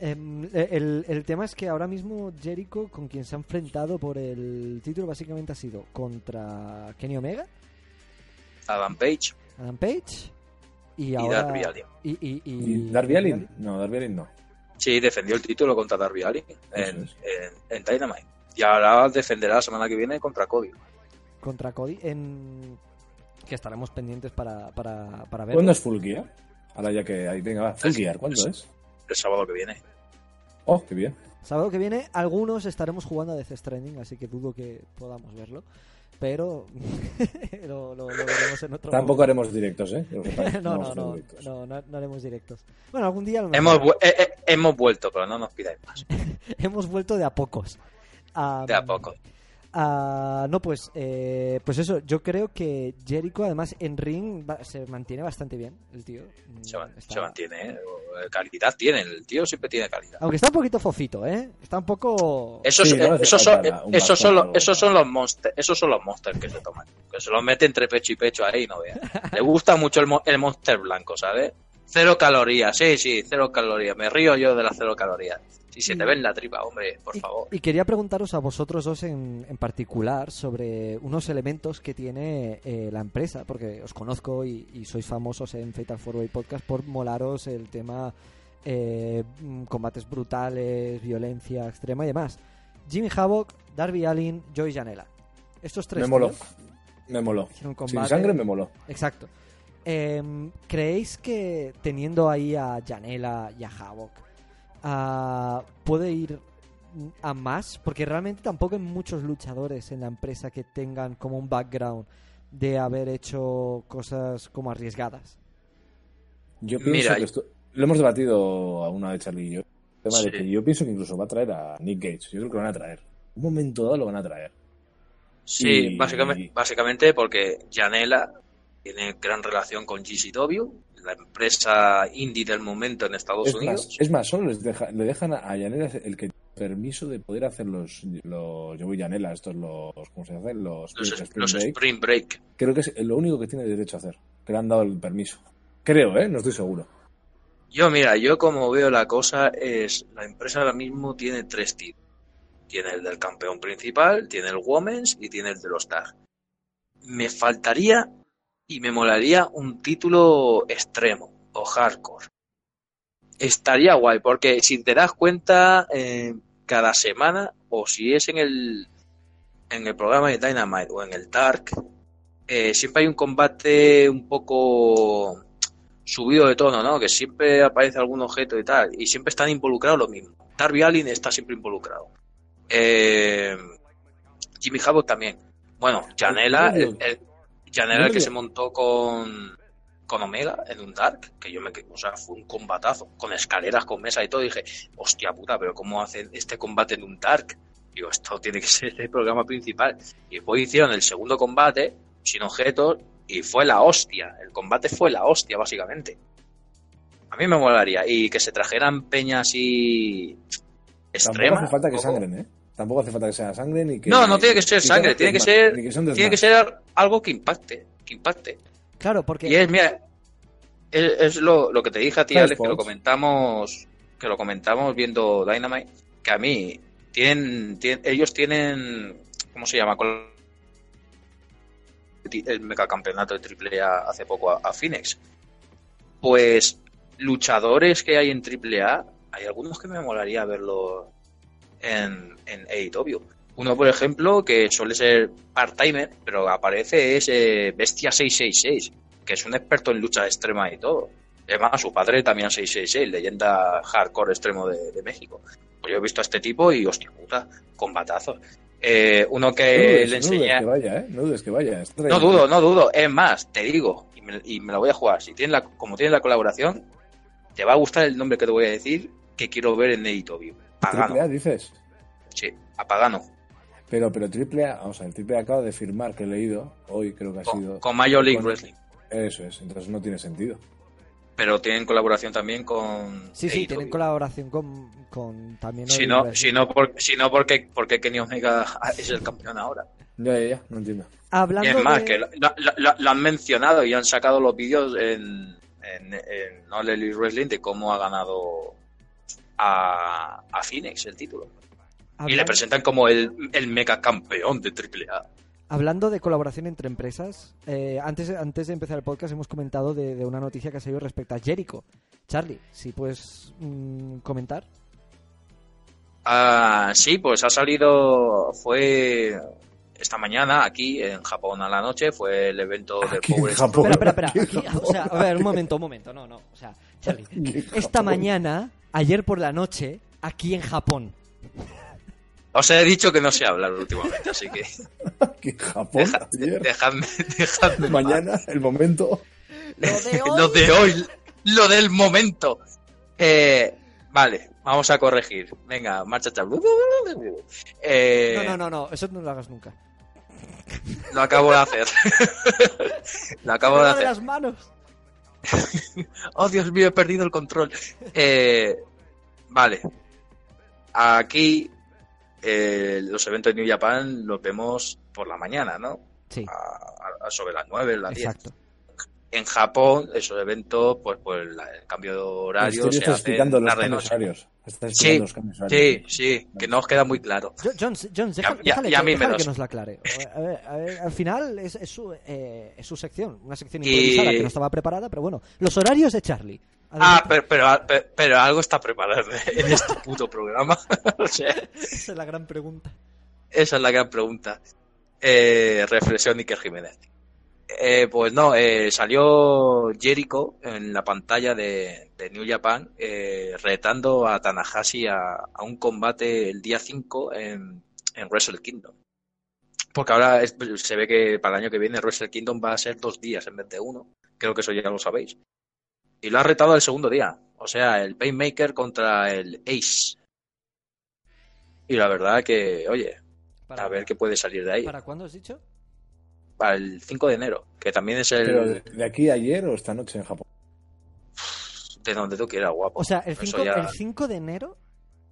Em, el, el tema es que ahora mismo Jericho, con quien se ha enfrentado por el título, básicamente ha sido contra Kenny Omega, Adam Page Adam Page y, y ahora. Darby Allin. Y, y, y- ¿Y Darby Allin? No, Darby Allin no. Sí, defendió el título contra Darby Allin en, en, en Dynamite. Y ahora defenderá la semana que viene contra Cody. contra Cody, en que estaremos pendientes para, para, para ver. ¿Cuándo es Full Gear? Ahora ya que ahí, venga, va. Full Es- Gear, ¿cuándo es- es? El sábado que viene. Oh, qué bien. Sábado que viene, algunos estaremos jugando a Death Stranding, así que dudo que podamos verlo. Pero lo, lo- lo veremos en otro Tampoco haremos directos, ¿eh? No, no, no, directos. no, no, no haremos directos. Bueno, algún día a lo mejor Hemos, vu- eh, eh, hemos vuelto, pero no nos pidáis más. hemos vuelto de a pocos. Ah, De a poco. Ah, no, pues, eh, pues eso, yo creo que Jericho, además, en ring va- se mantiene bastante bien, el tío. Mm, Se, man- está- se mantiene, ¿eh? Calidad tiene, el tío siempre tiene calidad. Aunque está un poquito fofito, ¿eh? Está un poco... Esos, Sí, no hace esos, son, esos, los, bastón, esos son los monsters, esos son los monsters que se toman. Que se los mete entre pecho y pecho ahí, no veas. Le gusta mucho el, mo- el monster blanco, ¿sabes? Cero calorías, sí, sí, cero calorías. Me río yo de las cero calorías. Si se te Y- ve en la tripa, hombre, por Y- favor. Y, quería preguntaros a vosotros dos en, en particular sobre unos elementos que tiene eh, la empresa, porque os conozco y, y sois famosos en Fatal Four Way Podcast por molaros el tema eh, combates brutales, violencia extrema y demás. Jimmy Havoc, Darby Allin, Joey Janela. Estos tres Me moló. Me moló. Sin sangre me moló. Exacto. Em, ¿Creéis que teniendo ahí a Janela y a Havoc puede ir a más? Porque realmente tampoco hay muchos luchadores en la empresa que tengan como un background de haber hecho cosas como arriesgadas. Yo pienso Mira, que esto... Lo hemos debatido a una de Charlie y yo. El tema de Sí. que yo pienso que incluso va a traer a Nick Gates. Yo creo que lo van a traer. Un momento dado lo van a traer. Sí, y- básicamente, básicamente porque Janela tiene gran relación con GCW, la empresa indie del momento en Estados Es Unidos. más, es más, solo les deja, le dejan a Yanela el que permiso de poder hacer los, los yo voy Yanela, estos los, ¿cómo se hacen? Los, los, Spring los Break. Spring Break. Creo que es lo único que tiene derecho a hacer, que le han dado el permiso. Creo, ¿eh? No estoy seguro. Yo, mira, yo como veo la cosa es, la empresa ahora mismo tiene tres tipos. Tiene el del campeón principal, tiene el Women's y tiene el de los Tag. Me faltaría y me molaría un título extremo o hardcore. Estaría guay, porque si te das cuenta, eh, cada semana, o si es en el, en el programa de Dynamite o en el Dark, eh, siempre hay un combate un poco subido de tono, ¿no? Que siempre aparece algún objeto y tal, y siempre están involucrados lo mismo. Darby Allin está siempre involucrado. Eh, Jimmy Havoc también. Bueno, Janela, el, el- Janela el que se montó con, con Omega en un Dark, que yo me que- o sea, fue un combatazo, con escaleras, con mesa y todo, y dije, hostia puta, pero ¿cómo hacen este combate en un Dark? Digo, esto tiene que ser el programa principal. Y después hicieron el segundo combate, sin objetos, y fue la hostia. El combate fue la hostia, básicamente. A mí me molaría. Y que se trajeran peñas así Tampoco extremas. hace falta que tampoco. sangren, ¿eh? Tampoco hace falta que sea sangre ni que. No, no tiene que ser sangre, tiene que ser- Tiene que ser algo que impacte. Que impacte. Claro, porque... Y es, mira, es, es lo, lo que te dije a ti, Alex, que lo comentamos, que lo comentamos viendo Dynamite, que a mí tienen, tienen- ellos tienen, ¿cómo se llama? El megacampeonato de AAA hace poco a, a Phoenix. Pues luchadores que hay en AAA, hay algunos que me molaría verlos en, en AEW. Uno, por ejemplo, que suele ser part-timer, pero aparece es eh, Bestia 666, que es un experto en lucha extrema y todo. Además, su padre también 666, leyenda hardcore extremo de, de México. Pues yo he visto a este tipo y, hostia puta, combatazos. Eh, uno No que dudes, le no dudes enseña... que vaya, ¿eh? No dudes que vaya. No dudo, no dudo. Es más, te digo, y me, y me la voy a jugar. Si tiene la, como tiene la colaboración, te va a gustar el nombre que te voy a decir que quiero ver en Editobio. Triple A, Pagano. dices. Sí, a Pagano. Pero, pero Triple A, vamos a ver, el Triple A acaba de firmar que he leído hoy, creo que ha sido. Con, Major League con- Wrestling. Eso es, entonces no tiene sentido. Pero tienen colaboración también con. Sí, sí, tienen colaboración con, con también... Si no, si no, por, si no porque, porque Kenny Omega es el campeón ahora. Ya, ya, ya, no entiendo. Y Hablando es más, de- que lo, lo- lo- lo han mencionado y han sacado los vídeos en, en, en All Elite Wrestling de cómo ha ganado a, a Phoenix el título. Y le presentan como el, el mega campeón de AAA. Hablando de colaboración entre empresas, eh, antes, antes de empezar el podcast hemos comentado de, de una noticia que ha salido respecto a Jericho. Charlie, si puedes mm, comentar. Ah, sí, pues ha salido, fue esta mañana aquí en Japón a la noche, fue el evento del Aquí en Power Japón. Espera, espera, espera. ¿Qué Aquí, o sea, a ver, un momento, un momento. No, no. O sea, Charlie. Esta mañana, ayer por la noche, aquí en Japón. Os he dicho que no sé hablar últimamente, así que en Japón, deja- ayer, dejadme, dejadme mañana, el momento. Lo de hoy. lo de hoy, lo del momento. Eh, vale, vamos a corregir. Venga, marcha. Eh, No, no, no, no. Eso no lo hagas nunca. Lo acabo de hacer. lo acabo de hacer. las manos. Oh, Dios mío, he perdido el control. Eh, vale. Aquí eh, los eventos de New Japan los vemos por la mañana, ¿no? Sí, A- a- sobre las 9, las 10. En Japón, esos eventos, pues, pues la- el cambio de horario Estoy se está explicando los cambios noche. horarios. Sí, los cambios sí, horarios. sí, que no os queda muy claro. Jo- Jones, Jones, deja- Ya- ya- déjale, ya déjale lo que nos la aclare. A ver, a ver, al final es, es su, eh, es su sección, una sección Y- improvisada que no estaba preparada, pero bueno, los horarios de Charlie. Ah, Adelante. pero, pero, pero- pero algo está preparado en este puto programa. o sea, Esa es la gran pregunta. esa es la gran pregunta. Eh, reflexión Iker Jiménez. Eh, pues no, eh, salió Jericho en la pantalla de, de New Japan eh, retando a Tanahashi a, a un combate el día 5 en, en Wrestle Kingdom. Porque ahora es- se ve que para el año que viene Wrestle Kingdom va a ser dos días en vez de uno. Creo que eso ya lo sabéis. Y lo ha retado el segundo día. O sea, el Painmaker contra el Ace. Y la verdad que, oye, a ver qué puede salir de ahí. ¿Para cuándo has dicho? Para el 5 de enero, que también es el Pero de, aquí a ayer o esta noche en Japón. de donde tú quieras, guapo. O sea, el Eso 5, ya- el 5 de enero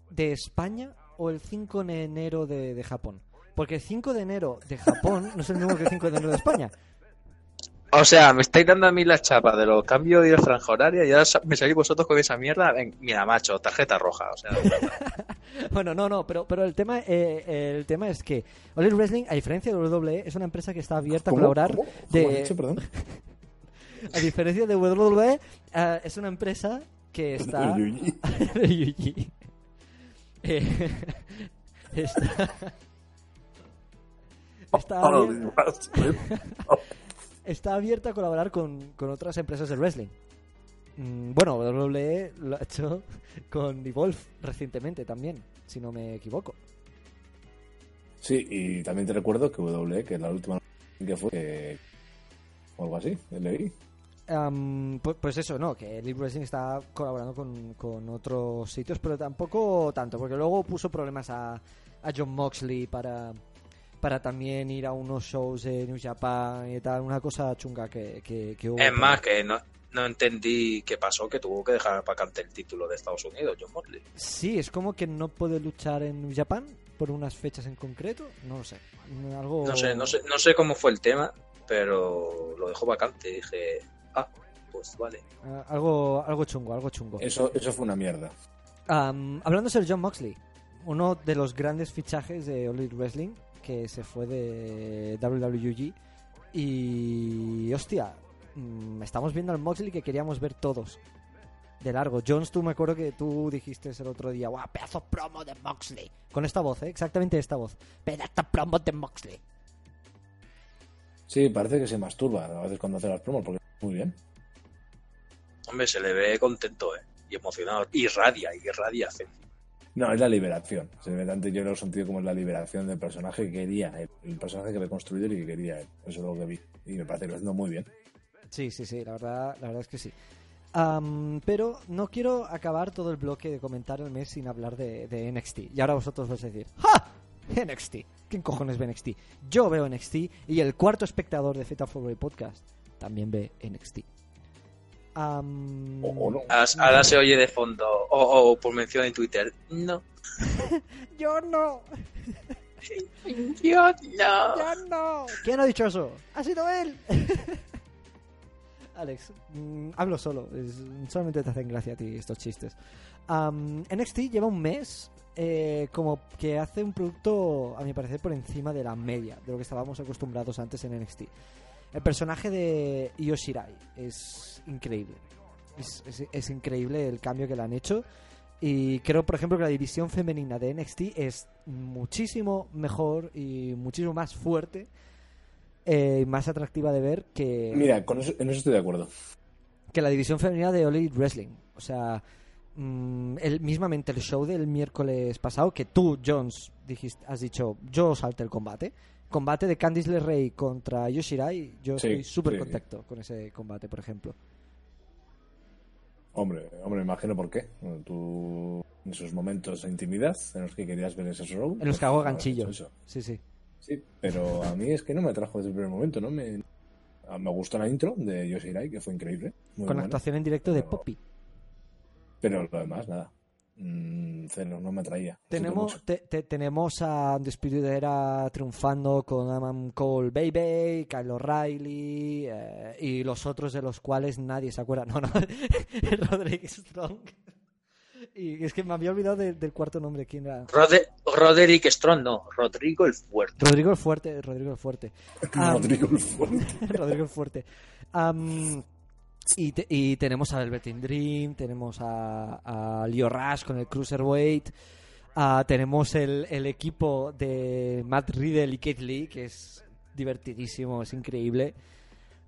de España o el 5 de enero de, de Japón. Porque el 5 de enero de Japón no es el mismo que el 5 de enero de España. O sea, me estáis dando a mí la chapa de los cambios de franja horaria y ahora me salís vosotros con esa mierda. Ven, mira, macho, tarjeta roja. O sea, Bueno, no, no, pero, pero el tema eh, el tema es que All Elite Wrestling, a diferencia de WWE, es una empresa que está abierta a ¿Cómo? colaborar. ¿Cómo? ¿Cómo de- perdón? A diferencia de WWE, eh, es una empresa que está. Yuyi. de Yuji. Eh, está. Está, ¿eh? Está abierta a colaborar con, con otras empresas de wrestling. Mm, Bueno, WWE lo ha hecho con Evolve recientemente también, si no me equivoco. Sí, y también te recuerdo que W, que la última que fue, que- o algo así, leí. Am, pu- pues eso, no, que Elite Wrestling está colaborando con, con otros sitios, pero tampoco tanto, porque luego puso problemas a, a John Moxley para, para también ir a unos shows de New Japan y tal, una cosa chunga que, que, que hubo. es más, que no, no entendí qué pasó, que tuvo que dejar vacante el título de Estados Unidos, John Motley. Sí, es como que no puede luchar en New Japan por unas fechas en concreto, no lo sé. Algo... No sé, no sé, no sé cómo fue el tema, pero lo dejó vacante. Y dije, ah, pues vale. Ah, algo, algo chungo, algo chungo. Eso, eso fue una mierda. Am, hablando de John Moxley, uno de los grandes fichajes de All Elite Wrestling, que se fue de WWG. Y. Hostia, mm, estamos viendo al Moxley que queríamos ver todos. De largo. Jones, tú me acuerdo que tú dijiste el otro día, ¡guau, pedazo promo de Moxley! Con esta voz, ¿eh? exactamente esta voz. Pedazo promo de Moxley. Sí, parece que se masturba a veces cuando hace las promos, porque muy bien. Hombre, se le ve contento, eh, y emocionado. Irradia, irradia. felicidad. No, es la liberación. Se ve tanto, yo lo he sentido como la liberación del personaje que quería él. El personaje que había construido y que quería él. Eso es lo que vi. Y me parece que lo haciendo muy bien. Sí, sí, sí, la verdad, la verdad es que sí. Am, pero no quiero acabar todo el bloque de comentar el mes sin hablar de, NXT. Y ahora vosotros vais a decir, ¡Ja! NXT. ¿Quién cojones ve NXT? Yo veo NXT y el cuarto espectador de Four Way Podcast también ve NXT. Am, O, o no. Ahora, se oye de fondo, o o por mención en Twitter, no. Yo no. Dios, no. ¡Ya no! ¿Quién ha dicho eso? ¡Ha sido él! Alex, mm, hablo solo. es- solamente te hacen gracia a ti estos chistes. Am, NXT lleva un mes eh, como que hace un producto, a mi parecer, por encima de la media, de lo que estábamos acostumbrados antes en NXT. El personaje de Io Shirai es increíble. Es, es- es increíble el cambio que le han hecho. Y creo, por ejemplo, que la división femenina de NXT es muchísimo mejor y muchísimo más fuerte eh, y más atractiva de ver que, Mira, con eso, en eso estoy de acuerdo. que la división femenina de All Wrestling. O sea, mm, el, mismamente el show del miércoles pasado, que tú, Jones, dijiste, has dicho, yo salte el combate. Combate de Candice LeRae contra Yoshirai, yo Sí, estoy súper sí, contento con ese combate, por ejemplo. Hombre, hombre, me imagino por qué. Tú, en esos momentos de intimidad en los que querías ver ese show. En los que pues, hago ganchillo. Sí, sí. Sí, pero a mí es que no me atrajo desde el primer momento, ¿no? Me, a- me gustó la intro de Yoshirai, que fue increíble. Muy con buena, actuación en directo de Pero- Poppy. Pero lo demás, nada. Mm, cero, no me atraía. Tenemos, mucho. te- te- tenemos a Undisputed Era triunfando con Adam Cole Baby, Kyle O'Reilly eh, y los otros de los cuales nadie se acuerda. No, no, Roderick Strong. Y es que me había olvidado de- del cuarto nombre. ¿Quién era? Rode- Roderick Strong, no, Rodrigo el Fuerte. Rodrigo el Fuerte. Rodrigo el Fuerte. Rodrigo el Fuerte. Rodrigo el Fuerte. Y, te- y tenemos a Velveteen Dream, tenemos a, a Leo Rush con el Cruiserweight, ah, tenemos el, el equipo de Matt Riddle y Kate Lee, que es divertidísimo, es increíble.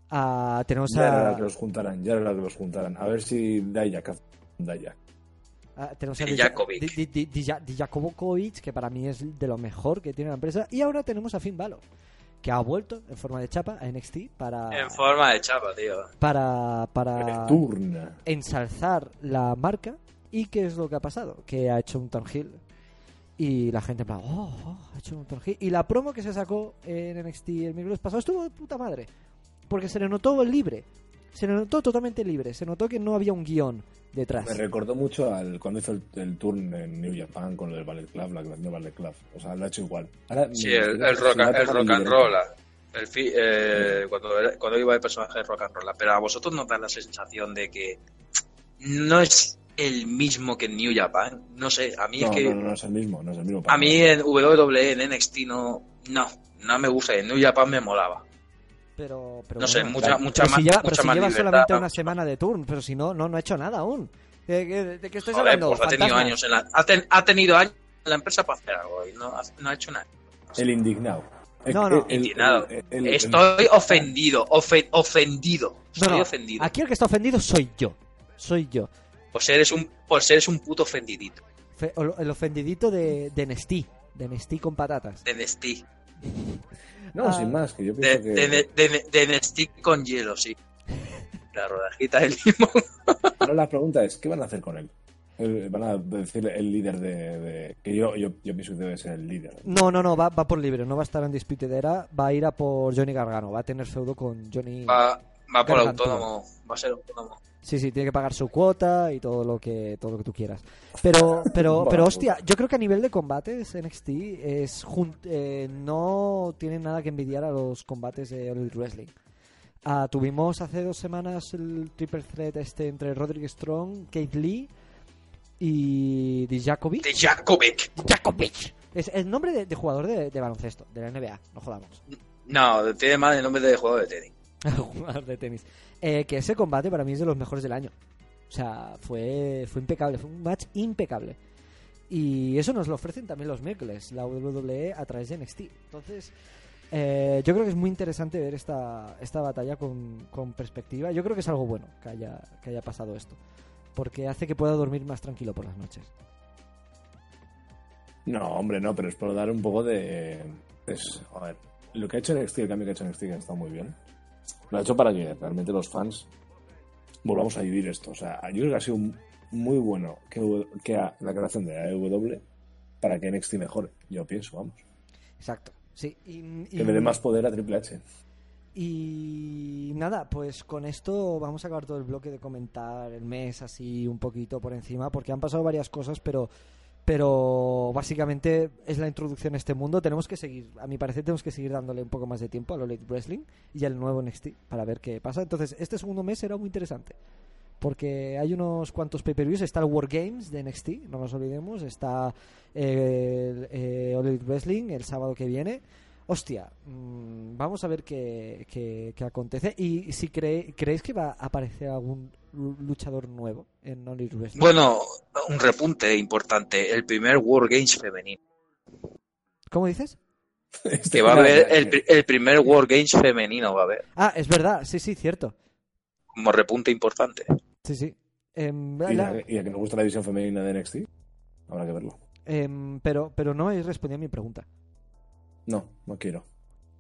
Ah, tenemos Ya era a, la que los juntaran, ya era la que los juntaran. A ver si Dayak Dayak. ah, tenemos a Dijakovic. Di- Di- Di- Dija- Dijakovic, que para mí es de lo mejor que tiene la empresa. Y ahora tenemos a Finn Balor, que ha vuelto en forma de chapa a NXT para, En forma de chapa, tío. para, para Turna. ensalzar la marca y qué es lo que ha pasado que ha hecho un downhill y la gente en plan oh, oh, ha hecho un downhill y la promo que se sacó en NXT el miércoles pasado estuvo de puta madre porque se le notó libre se notó totalmente libre se notó que no había un guion detrás Me recordó mucho al cuando hizo el, el turn en New Japan con lo del Ballet Club, la creación del Ballet Club. O sea, lo ha hecho igual. Ahora, Sí, me- el, el rock, el rock and roll. El fi- eh, cuando, iba el personaje de rock and roll. Pero a vosotros nos da la sensación de que no es el mismo que en New Japan. No sé, a mí No, es que. no, no, no es el mismo, no es el mismo. A mí en WWE, en NXT, no, no, no me gusta. En New Japan me molaba. Pero, pero No sé, bueno, mucha, claro. mucha pero más. si lleva, pero mucha si más lleva libertad, solamente ¿no? una semana de turn pero si no no no ha hecho nada aún ¿de, de- de qué estáis Joder, hablando? pues ha tenido años en la, ha, ten- ha tenido años en la empresa para hacer algo y no, ha- no ha hecho nada. El indignado. No, no. el- el- Indignado. el- el- Estoy ofendido, ofe- ofendido. No, Estoy no, ofendido. aquí el que está ofendido soy yo soy yo Pues eres un, pues eres un puto ofendidito Fe- el ofendidito de, de Nestí, de Nestí con patatas. de NXT. No, Ah. sin más, que yo De, pienso que... de, de, de con hielo, sí. La rodajita del limón. Ahora la pregunta es, ¿qué van a hacer con él? El- van a decir el líder de... de- que yo, yo, yo pienso que debe ser el líder. No, no, no, va, va por libre, no va a estar en Disputed Era, va a ir a por Johnny Gargano, va a tener feudo con Johnny. Va, va por autónomo. Va a ser autónomo. Sí, sí, tiene que pagar su cuota y todo lo que todo lo que tú quieras. Pero, pero, Bueno, pero hostia, yo creo que a nivel de combates NXT es jun- eh, no tiene nada que envidiar a los combates de All Elite Wrestling. Ah, tuvimos hace dos semanas el triple threat este entre Roderick Strong, Kate Lee y Dijakovic. De Jakovic. Djakovic. Es el nombre de, de jugador de, de baloncesto, de la NBA, no jodamos. No, tiene mal el nombre de jugador de tenis. jugador de tenis. Eh, que ese combate para mí es de los mejores del año. O sea, fue, fue impecable, fue un match impecable. Y eso nos lo ofrecen también los miércoles, la WWE a través de NXT. Entonces, eh, yo creo que es muy interesante ver esta, esta batalla con, con perspectiva. Yo creo que es algo bueno que haya, que haya pasado esto. Porque hace que pueda dormir más tranquilo por las noches. No, hombre, no, pero es por dar un poco de... Es, a ver, lo que ha hecho NXT, el cambio que ha hecho NXT, que ha estado muy bien, lo ha hecho para que realmente los fans volvamos a vivir esto. O sea, yo creo que ha sido muy bueno que, que la creación de AEW para que NXT mejore, yo pienso, vamos. Exacto. Sí, y, y- Que le dé más poder a Triple H. Y nada, pues con esto vamos a acabar todo el bloque de comentar el mes así un poquito por encima, porque han pasado varias cosas, pero Pero básicamente es la introducción a este mundo. Tenemos que seguir, a mi parecer, tenemos que seguir dándole un poco más de tiempo a lo Elite Wrestling y al nuevo NXT para ver qué pasa. Entonces, este segundo mes será muy interesante. Porque hay unos cuantos pay-per-views. Está el War Games de NXT, no nos olvidemos. Está el eh, Wrestling el sábado que viene. Hostia, mm, vamos a ver qué, qué- qué acontece. Y si cree- creéis que va a aparecer algún lu- luchador nuevo en All Wrestling. Bueno, un repunte importante. El primer World Games femenino. ¿Cómo dices? Este Que va a haber el, el primer World Games femenino, va a haber. Ah, es verdad, sí, sí, cierto. Como repunte importante. Sí, sí. Em, Y la- a, y a que nos gusta la división femenina de NXT, habrá que verlo. em, pero, pero no habéis respondido a mi pregunta. No, no quiero.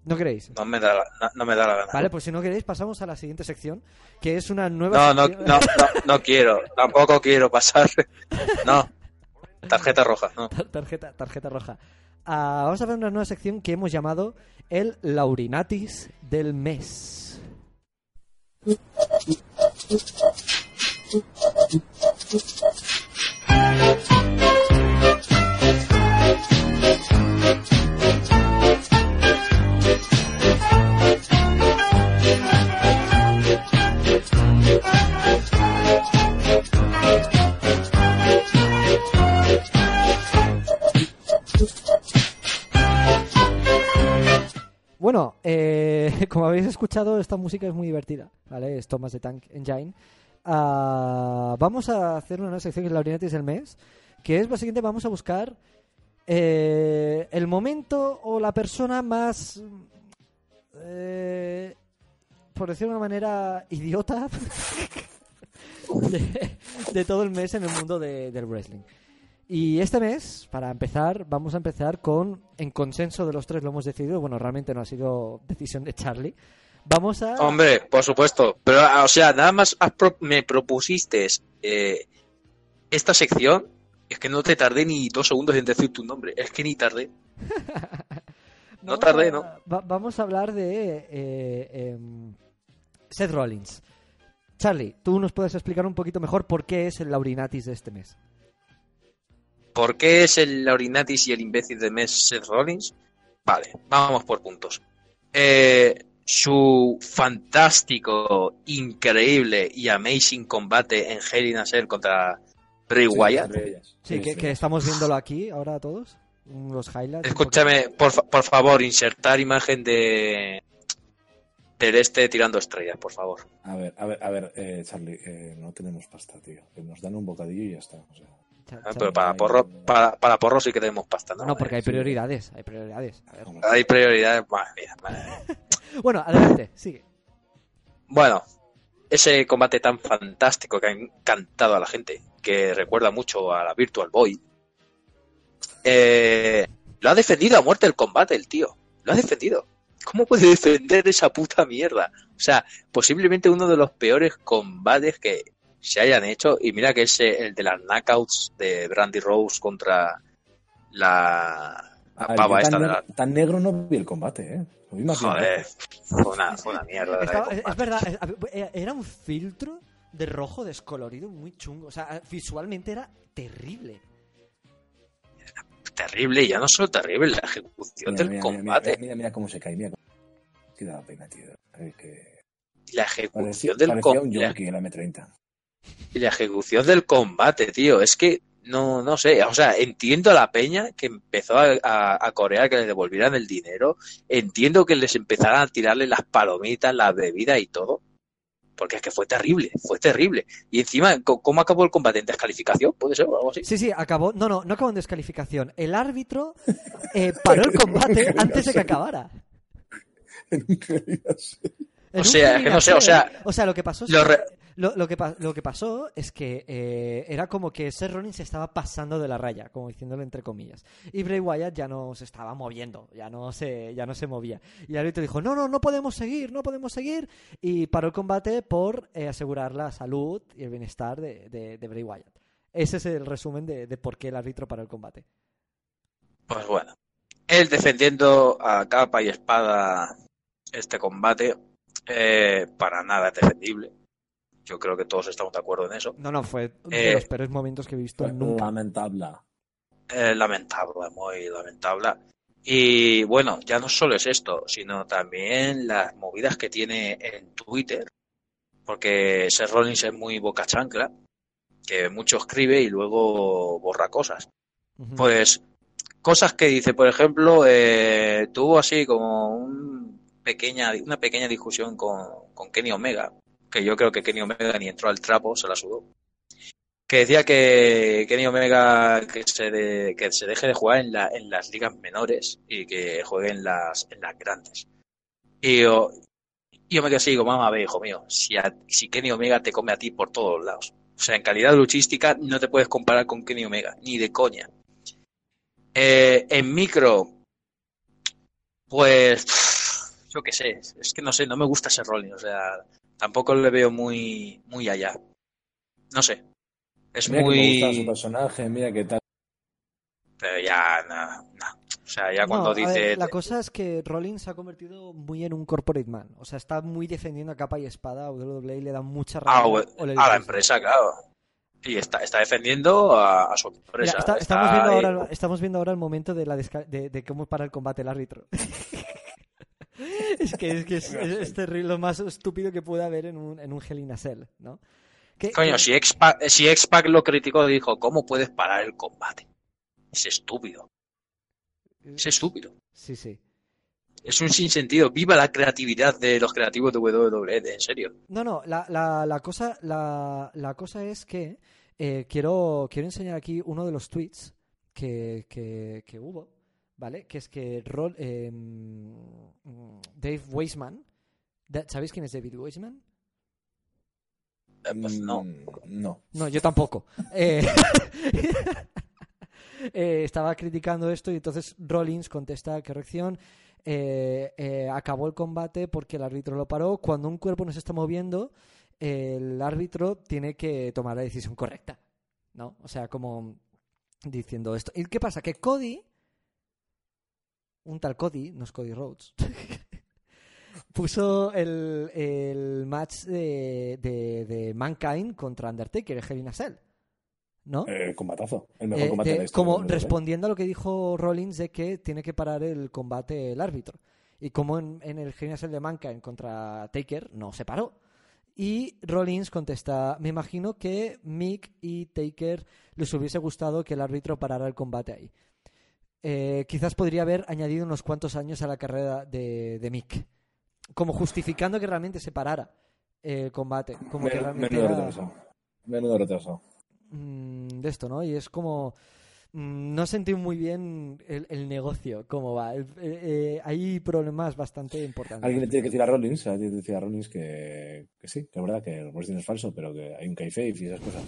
¿No queréis? No me da la, no, no me da la gana. Vale, pues si no queréis, pasamos a la siguiente sección, que es una nueva No, no, sección- no, no, no quiero. Tampoco quiero pasar. No. Tarjeta roja, no. Tarjeta, tarjeta roja. Ah, vamos a ver una nueva sección que hemos llamado el Laurinatis del mes. Bueno, eh, como habéis escuchado, esta música es muy divertida, ¿vale? Es de Tank Engine. Ah, vamos a hacer una nueva sección que es Laurinatis del mes, que es básicamente vamos a buscar eh, el momento o la persona más, eh, por decirlo de una manera, idiota de, todo el mes en el mundo de- del wrestling. Y este mes, para empezar, vamos a empezar con, en consenso de los tres lo hemos decidido, bueno, realmente no ha sido decisión de Charlie, vamos a... Hombre, por supuesto. Pero, o sea, nada más pro- me propusiste eh, esta sección. Es que no te tardé ni dos segundos en decir tu nombre. Es que ni tardé. no tardé, ¿no? va- vamos a hablar de eh, em, Seth Rollins. Charlie, tú nos puedes explicar un poquito mejor por qué es el Laurinatis de este mes. ¿Por qué es el Laurinatis y el imbécil de mes Seth Rollins? Vale, vamos por puntos. Eh, su fantástico, increíble y amazing combate en Hell in a Cell contra Bray Sí, Wyatt. Sí, que, sí. que estamos viéndolo aquí ahora todos, los highlights. Escúchame, por, fa- por favor, insertar imagen de del este tirando estrellas, por favor. A ver, a ver, a ver, eh, Charlie, eh, no tenemos pasta, tío. Que nos dan un bocadillo y ya está. O sea, Ah, Pero para porro, para, para porro sí que tenemos pasta, ¿no? No, porque hay prioridades, hay prioridades. A ver. vamos. Hay prioridades. Madre mía, madre mía. Bueno, adelante, sigue. Bueno, ese combate tan fantástico que ha encantado a la gente, que recuerda mucho a la Virtual Boy, eh, lo ha defendido a muerte el combate, el tío. Lo ha defendido. ¿Cómo puede defender esa puta mierda? O sea, posiblemente uno de los peores combates que se hayan hecho. Y mira que es eh, el de las knockouts de Brandy Rose contra la, la A ver, pava esta tan, de la... tan negro no vi el combate, ¿eh? Lo vi más bien Joder, rojo. fue una, fue una mierda. Estaba- es, es combate. verdad, ver, era- un filtro de rojo descolorido muy chungo. O sea, visualmente era terrible. terrible, y ya no solo terrible, la ejecución Mira, del mira, combate, Mira, mira, mira cómo se cae. Mira cómo... Que da pena, tío. Es que la parecía, ejecución del parecía un combate, jockey el M30. Y la ejecución del combate, tío, es que no, no sé, o sea, entiendo a la peña que empezó a, a, a corear que les devolvieran el dinero, entiendo que les empezaran a tirarle las palomitas, las bebidas y todo, porque es que fue terrible, fue terrible. Y encima, ¿cómo acabó el combate? ¿En descalificación? ¿Puede ser o algo así? Sí, sí, acabó. No, no, no acabó en descalificación. El árbitro eh, paró el combate antes de que acabara. En O sea, es que no sé, o sea, O sea, lo que pasó es lo que- lo, lo que, lo que pasó es que eh, era como que Seth Rollins se estaba pasando de la raya, como diciéndolo entre comillas. Y Bray Wyatt ya no se estaba moviendo, ya no se, ya no se movía. Y el árbitro dijo, no, no, no podemos seguir, no podemos seguir. Y paró el combate por eh, asegurar la salud y el bienestar de Bray Wyatt. Ese es el resumen de, de por qué el árbitro paró el combate. Pues bueno, él defendiendo a capa y espada este combate, eh, para nada es defendible. Yo creo que todos estamos de acuerdo en eso. No, no, fue uno de Eh, los peores momentos que he visto nunca. Lamentable. Es lamentable, muy lamentable. Y bueno, ya no solo es esto, sino también las movidas que tiene en Twitter, porque Seth Rollins es muy boca chancla, que mucho escribe y luego borra cosas. Pues cosas que dice, por ejemplo, eh, tuvo así como un pequeña, una pequeña discusión con, con Kenny Omega, que yo creo que Kenny Omega ni entró al trapo, se la sudó. Que decía que Kenny Omega que se, que se deje de jugar en, la, en las ligas menores y que juegue en las, en las grandes. Y yo, yo me quedé así, digo, mamá, ve, hijo mío, si, si Kenny Omega te come a ti por todos lados. O sea, en calidad luchística no te puedes comparar con Kenny Omega, ni de coña. Eh, en micro, pues yo qué sé, es que no sé, no me gusta ese Rollins, o sea, tampoco le veo muy, muy allá. No sé, es Mira que me gusta su muy, personaje, mira que tal. pero ya, no, no. O sea, ya No, cuando ver, dice, la cosa es que Rollins se ha convertido muy en un corporate man. O sea, está muy defendiendo a capa y espada a WWE y le da mucha a, rabia. All Elite a la empresa, claro, y está, está defendiendo a, a su Mira, empresa. está- está estamos, viendo ahora, estamos viendo ahora el momento de, la desca- de, de cómo para el combate el árbitro. es que, es, que es, es- es terrible, lo más estúpido que puede haber en un, en un Hell in a Cell, ¿no? Que- Coño, si X-Pac si X-Pac lo criticó, dijo, ¿cómo puedes parar el combate? Es estúpido, es estúpido. Sí, sí. Es un sinsentido. Viva la creatividad de los creativos de WWE, en serio. No, no, la, la, la, cosa, la, la cosa es que eh, quiero, quiero enseñar aquí uno de los tweets que, que, que hubo, ¿vale? Que es que Rol- eh, mm, Dave Weisman, ¿sabéis quién es David Weisman? Eh, pues no. Mm, No. No, yo tampoco. Eh, eh, estaba criticando esto y entonces Rollins contesta, corrección, eh, eh, acabó el combate porque el árbitro lo paró. Cuando un cuerpo no se está moviendo, el árbitro tiene que tomar la decisión correcta. ¿No? O sea, como diciendo esto. ¿Y qué pasa? Que Cody, un tal Cody, no es Cody Rhodes, puso el, el match de, de, de Mankind contra Undertaker, el Hell in a Cell. ¿No? Eh, combatazo. El mejor Eh, combate de- de la historia como respondiendo a lo que dijo Rollins de que tiene que parar el combate el árbitro. Y como en, en el Hell in a Cell de Mankind contra Taker no se paró. Y Rollins contesta, me imagino que Mick y Taker les hubiese gustado que el árbitro parara el combate ahí. Eh, quizás podría haber añadido unos cuantos años a la carrera de, de Mick. Como justificando que realmente se parara el combate. Como que Men- realmente Menudo era- retraso. Menudo retraso. mm, de esto, ¿no? Y es como... mm, No sentí muy bien el, el negocio, cómo va. El- eh, eh, hay problemas bastante importantes. Alguien le tiene que decir a Rollins, alguien tiene que decir a Rollins que, que sí, que es verdad que el wrestling es falso, pero que hay un kayfabe y esas cosas.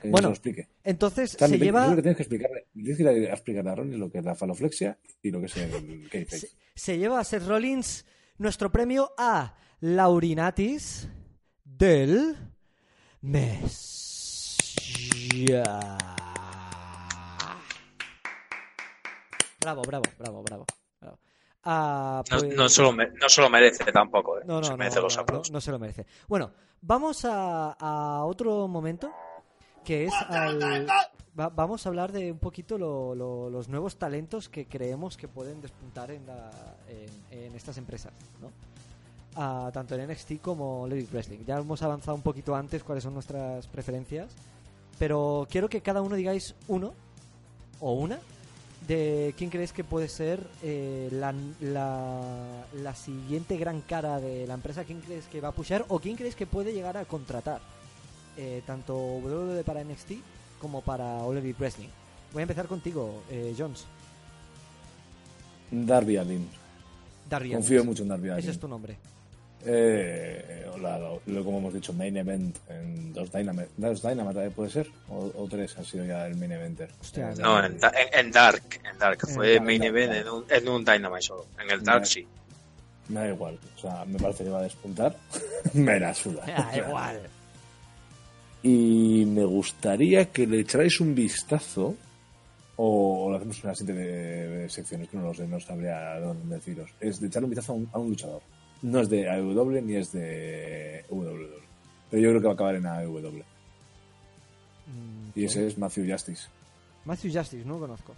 Que Bueno, se lo explique. Entonces se lleva, creo que tienes que explicarle, tienes que ir a explicarle a Rollins lo que es la faloflexia y lo que es el se, se lleva a Seth Rollins nuestro premio a Laurinatis del mes. Bravo, bravo, bravo, bravo. bravo. Ah, No, pues- no, se lo me- no se lo merece tampoco. ¿eh? No, no, se no, merece los no, aplausos. no, no se lo merece. Bueno, vamos a, a otro momento que es al- va- vamos a hablar de un poquito lo- lo- los nuevos talentos que creemos que pueden despuntar en, la- en, en estas empresas, ¿no? Ah, tanto en NXT como Lady Wrestling. Ya hemos avanzado un poquito antes cuáles son nuestras preferencias, pero quiero que cada uno digáis uno o una de quién creéis que puede ser eh, la, la, la siguiente gran cara de la empresa, quién creéis que va a pushar o quién creéis que puede llegar a contratar eh, tanto WWE para NXT como para All Elite Wrestling. Voy a empezar contigo, eh, Jones. Darby Allin. Darby Confío Allin. mucho en Darby Allin. Ese es tu nombre. Eh, la- lo- lo- como hemos dicho, main event en dos Dynamite. ¿Dos Dynamite eh, puede ser? O, o tres ha sido ya el main eventer. Hostia, Eh, No, en, Da- en- en Dark. En Dark. En Fue Dark, main Dark, event Dark. en un, en un Dynamite solo. En el Dark Dark. sí. Me da igual. O sea, me parece que va a despuntar. me la suda. Ah, O sea, igual. Y me gustaría que le echarais un vistazo. O, o lo hacemos una serie de, de secciones que no lo sé, no sabría dónde deciros. Es de echarle un vistazo a un, a un luchador. No es de AEW ni es de WWE. Pero yo creo que va a acabar en AEW. Mm, Y ese es Matthew Justice. Matthew Justice, no lo conozco.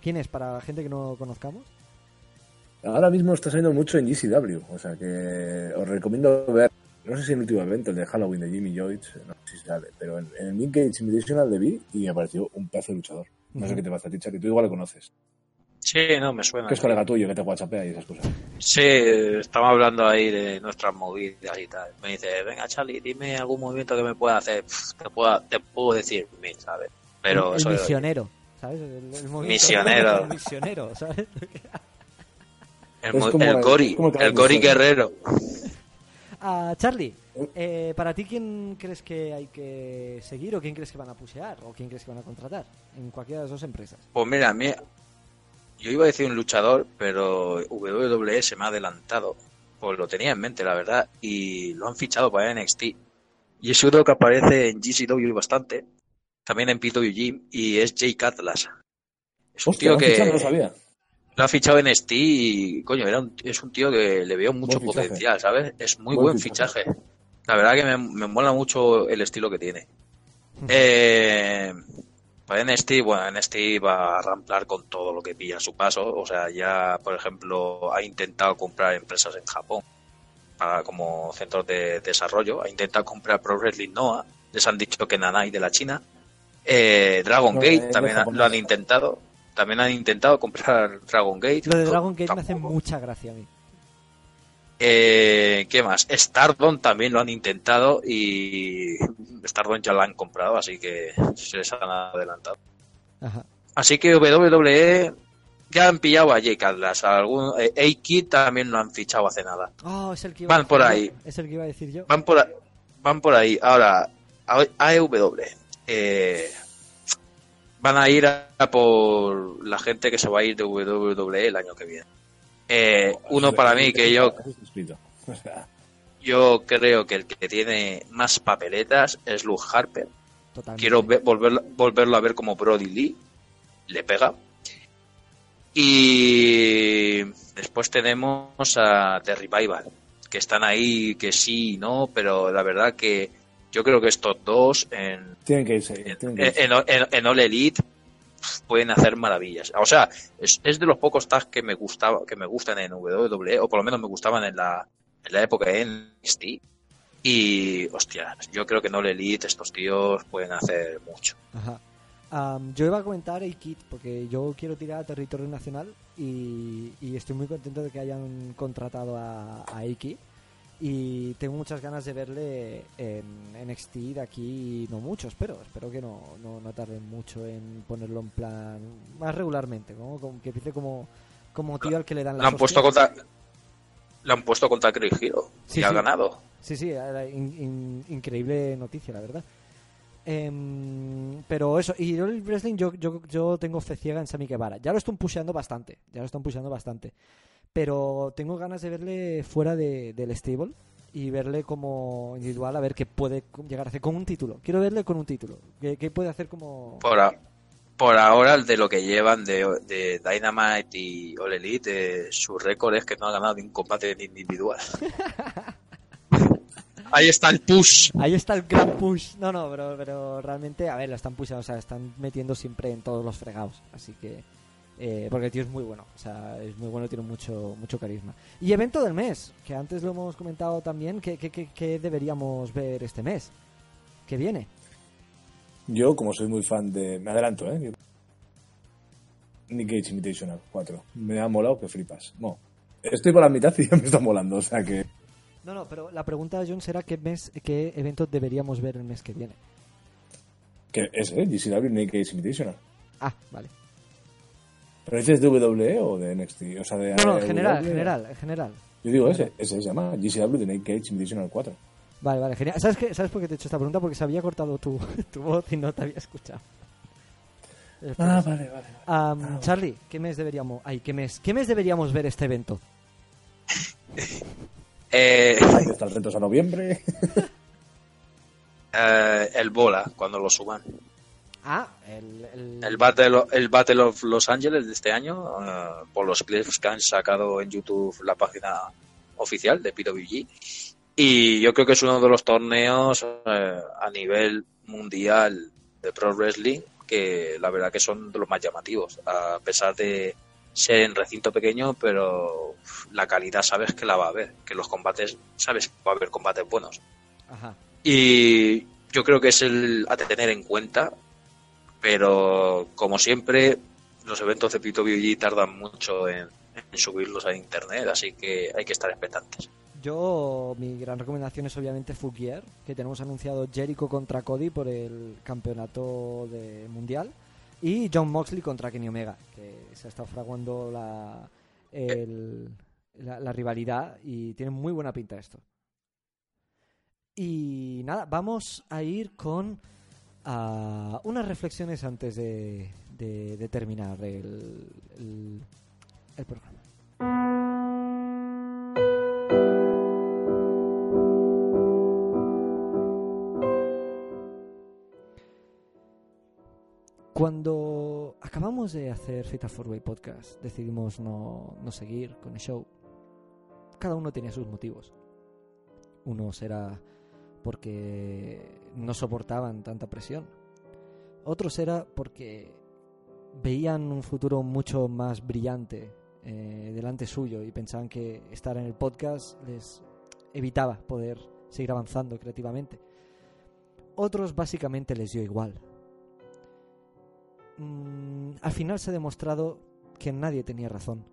¿Quién es para gente que no conozcamos? Ahora mismo está saliendo mucho en GCW, o sea que os recomiendo ver, no sé si en el último evento, el de Halloween de Jimmy Joyce, no sé si sale, pero en, en el Nick Invitational le vi y me pareció un pedazo de luchador. No sé qué te pasa a ti, Charlie, tú igual lo conoces. Sí, no, me suena. Que es colega tuyo, que te whatsappea y esas cosas. Sí, estamos hablando ahí de nuestras movidas y tal. Me dice, venga Charlie, dime algún movimiento que me pueda hacer. Pff, te, puedo, te puedo decir ¿sabes? Pero el, misionero, ¿sabes? El, Misionero. El misionero, ¿sabes? el, Es mo- como- el que el misiones. Guerrero. Ah, Charlie, eh, para ti, ¿quién crees que hay que seguir o quién crees que van a pusear o quién crees que van a contratar en cualquiera de las dos empresas? Pues mira, a mí, yo iba a decir un luchador, pero WWE se me ha adelantado. Pues lo tenía en mente, la verdad, y lo han fichado para NXT. Y es uno que aparece en GCW bastante, también en PWG, y es Jake Atlas. Es un Hostia, tío que no lo sabía. Lo ha fichado en y, coño, era un- es un tío que le veo mucho Buen potencial, ¿sabes? Es muy Buen buen, fichaje. fichaje. La verdad que me, me mola mucho el estilo que tiene. Eh, para NXT, bueno, NXT va a ramplar con todo lo que pilla a su paso. O sea, ya, por ejemplo, ha intentado comprar empresas en Japón para como centros de desarrollo. Ha intentado comprar Pro Wrestling Noah. Les han dicho que Nanai de la China. Eh, Dragon No, Gate de también ha- lo han intentado. También han intentado comprar Dragon Gate. Lo de Dragon Gate me hace mucha gracia a mí. Eh, ¿Qué más? Stardom también lo han intentado y Stardom ya lo han comprado, así que se les han adelantado. Ajá. Así que WWE ya han pillado a Jake Atlas. Algún, eh, A-Kid también lo han fichado hace nada. Oh, es el que iba Van por decir ahí. Es el que iba a decir yo. Van por, a- van por ahí. Ahora, AEW. Eh, van a ir a, a por la gente que se va a ir de WWE el año que viene. Eh, uno para mí que yo Yo creo que el que tiene más papeletas es Luke Harper. Totalmente. Quiero ve- volverlo, volverlo a ver como Brody Lee. Le pega. Y después tenemos a The Revival, que están ahí, que sí y no, pero la verdad que yo creo que estos dos en, Tienen que irse. en, tienen que irse. en- en- en All Elite pueden hacer maravillas. O sea, es, es de los pocos tags que me gustaba, que me gustan en WWE, o por lo menos me gustaban en la, en la época de NXT. Y, hostia, yo creo que en All Elite estos tíos pueden hacer mucho. Ajá. Yo iba a comentar a Kit porque yo quiero tirar a territorio nacional y, y estoy muy contento de que hayan contratado a, a Iki y tengo muchas ganas de verle en NXT de aquí no mucho, espero, espero que no, no, no tarden mucho en ponerlo en plan más regularmente, ¿no? Como que empiece como, como tío al que le dan las han puesto contra, han puesto contra Chris Hero Sí, y ha sí. ganado. Sí, sí, era in- in- increíble noticia, la verdad. Em, pero eso, y el wrestling yo, yo, yo tengo fe ciega en Sammy Guevara. Ya lo están pusheando bastante, ya lo están pusheando bastante. Pero tengo ganas de verle fuera de- del stable y verle como individual a ver qué puede llegar a hacer con un título. Quiero verle con un título. ¿Qué, qué puede hacer como...? Por, a- por ahora, de lo que llevan de, de Dynamite y All Elite, eh, su récord es que no ha ganado ni un combate individual. Ahí está el push. Ahí está el gran push. No, no, pero, pero realmente, a ver, la están pushando, o sea, están metiendo siempre en todos los fregados. Así que. Eh, porque el tío es muy bueno, o sea, es muy bueno, tiene mucho, mucho carisma. Y evento del mes, que antes lo hemos comentado también, que, que, que- que deberíamos ver este mes. que viene? Yo, como soy muy fan de. Me adelanto, ¿eh? Nick Cage Invitational 4. Me ha molado que flipas. No. Estoy por la mitad y ya me está molando, o sea que. No, no, pero la pregunta, John, será qué mes, qué evento deberíamos ver el mes que viene. que es, ¿eh? GCW Nick Cage Invitational. Ah, vale. ¿Pero dices de WWE o de NXT? O sea, de. No, no, en general, en general, en general. Yo digo ese, ese se llama GCW de Nick Cage Invitational 4. Vale, vale, genial. ¿Sabes, qué? ¿Sabes por qué te he hecho esta pregunta? Porque se había cortado tu, tu voz y no te había escuchado. Eso. vale, vale. Am, Charlie, ¿qué mes deberíamos, ay, qué mes, qué mes deberíamos ver este evento? Eh, Ahí está el reto a noviembre. eh, el bola, cuando lo suban. Ah, el, el, El Battle, el Battle of Los Angeles de este año, eh, por los clips que han sacado en YouTube la página oficial de PWG. Y yo creo que es uno de los torneos eh, a nivel mundial de Pro Wrestling que la verdad que son de los más llamativos, a pesar de ser en recinto pequeño, pero la calidad sabes que la va a haber, que los combates sabes que va a haber combates buenos. Ajá. Y yo creo que es el a tener en cuenta, pero como siempre, los eventos de PWG tardan mucho en, subirlos a internet, así que hay que estar expectantes. Yo, mi gran recomendación es obviamente Gear, que tenemos anunciado Jericho contra Cody por el campeonato de mundial y John Moxley contra Kenny Omega, que se está fraguando la, la, la rivalidad y tiene muy buena pinta esto. Y nada, vamos a ir con ah, unas reflexiones antes de, terminar el, programa. Cuando acabamos de hacer Fatal Four Way Podcast, decidimos no, no seguir con el show. Cada uno tenía sus motivos. Unos era porque no soportaban tanta presión. Otros era porque veían un futuro mucho más brillante eh, delante suyo y pensaban que estar en el podcast les evitaba poder seguir avanzando creativamente. Otros básicamente les dio igual. Mm, al final se ha demostrado que nadie tenía razón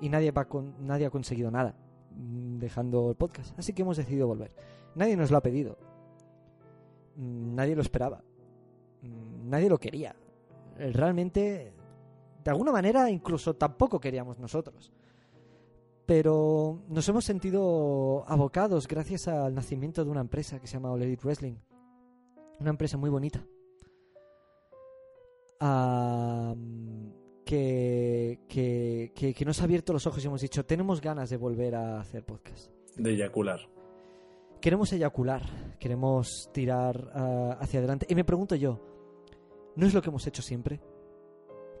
y nadie, va con- nadie ha conseguido nada dejando el podcast. Así que hemos decidido volver. Nadie nos lo ha pedido. Mm, Nadie lo esperaba. Mm, Nadie lo quería. Eh, Realmente, de alguna manera, incluso tampoco queríamos nosotros. Pero nos hemos sentido abocados gracias al nacimiento de una empresa que se llama All Elite Wrestling. Una empresa muy bonita. Ah, que, que, que, que nos ha abierto los ojos y hemos dicho, tenemos ganas de volver a hacer podcast. De eyacular. Queremos eyacular, queremos tirar ah, hacia adelante. Y me pregunto yo, ¿no es lo que hemos hecho siempre?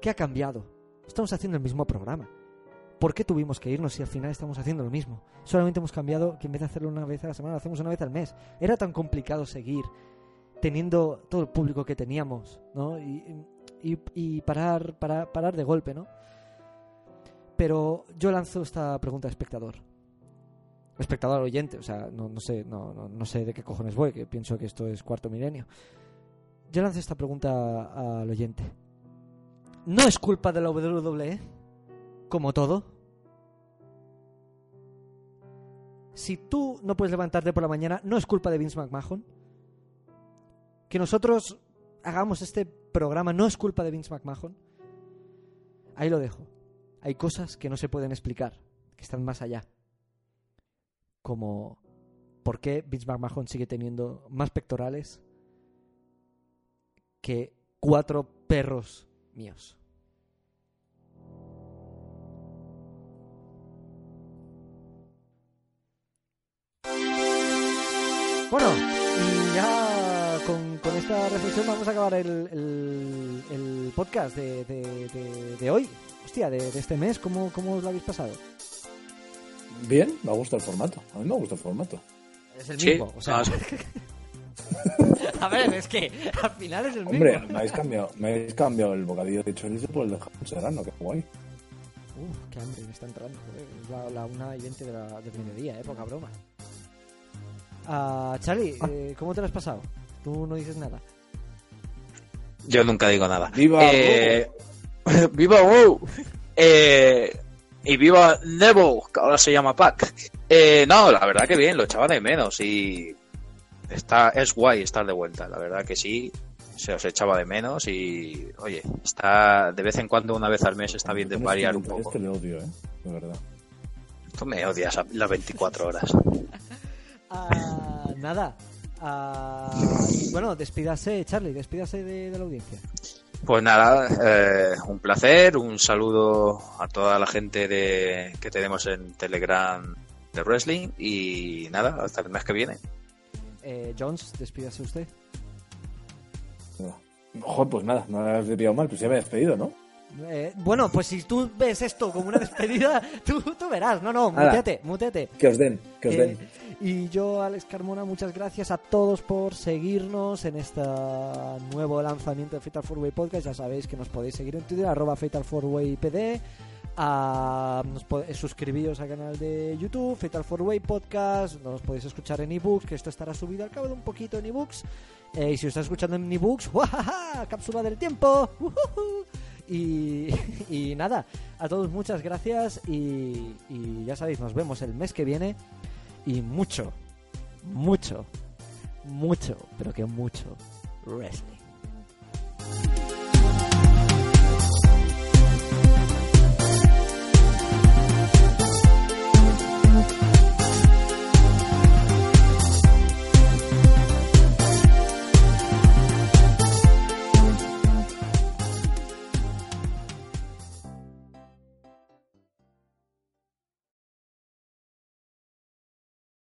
¿Qué ha cambiado? Estamos haciendo el mismo programa. ¿Por qué tuvimos que irnos si al final estamos haciendo lo mismo? Solamente hemos cambiado que en vez de hacerlo una vez a la semana, lo hacemos una vez al mes. Era tan complicado seguir teniendo todo el público que teníamos, ¿no? Y, y, parar, parar, parar de golpe, ¿no? Pero yo lanzo esta pregunta al espectador. Espectador oyente, o sea, no, no sé, no, no, no sé de qué cojones voy, que pienso que esto es cuarto milenio. Yo lanzo esta pregunta al oyente. ¿No es culpa de la WWE? Como todo. Si tú no puedes levantarte por la mañana, ¿no es culpa de Vince McMahon? Que nosotros hagamos este programa no es culpa de Vince McMahon. Ahí lo dejo. Hay cosas que no se pueden explicar, que están más allá. Como por qué Vince McMahon sigue teniendo más pectorales que cuatro perros míos. Bueno, con, esta reflexión vamos a acabar el, el- el podcast de, de- de- de hoy. Hostia, de, de este mes, ¿cómo, ¿cómo os lo habéis pasado? Bien, me gusta el formato. A mí me gusta el formato. Es el Sí, mismo, o sea... ah, a ver, es que al final es el mismo. Hombre, me habéis cambiado, me habéis cambiado el bocadillo de chorizo por el de jamón serrano, qué guay. Uf, qué hambre me está entrando, joder. Es la, la una y 20 de la, del mediodía, eh, poca broma. Ah, Charlie, eh, ¿cómo te lo has pasado? Tú no dices nada. Yo nunca digo nada. ¡Viva Eh, ¡Viva WoW! Eh, y viva Neville, que ahora se llama Pac. Eh, no, la verdad que bien, lo echaba de menos y está es guay estar de vuelta, la verdad que sí, se os echaba de menos y oye, está de vez en cuando, una vez al mes, está bien de Este- variar un este poco. le odio, eh, de verdad. Tú me odias las 24 horas. Ah, nada. Bueno, despídase, Charlie, despídase de, de la audiencia. Pues nada, eh, un placer, un saludo a toda la gente de, que tenemos en Telegram de Wrestling y nada, hasta el mes que viene. Eh, Jones, despídase usted. Joder, pues nada, no me has pillado mal, pues ya me he despedido, ¿no? Eh, bueno, pues si tú ves esto como una despedida, tú, tú verás. No, no, Hala. muteate, muteate. Que os den, que os Eh, den. Y yo, Alex Carmona, muchas gracias a todos por seguirnos en este nuevo lanzamiento de Fatal 4-Way Podcast. Ya sabéis que nos podéis seguir en Twitter, arroba Fatal 4-Way PD. A, nos pode- suscribíos al canal de YouTube, Fatal 4-Way Podcast. Nos podéis escuchar en ebooks, que esto estará subido al cabo de un poquito en ebooks. Eh, y si os estás escuchando en ebooks, ¡guajaja! ¡Cápsula del tiempo! Y, y nada, a todos muchas gracias y, y ya sabéis, nos vemos el mes que viene y mucho, mucho, mucho, pero que mucho wrestling.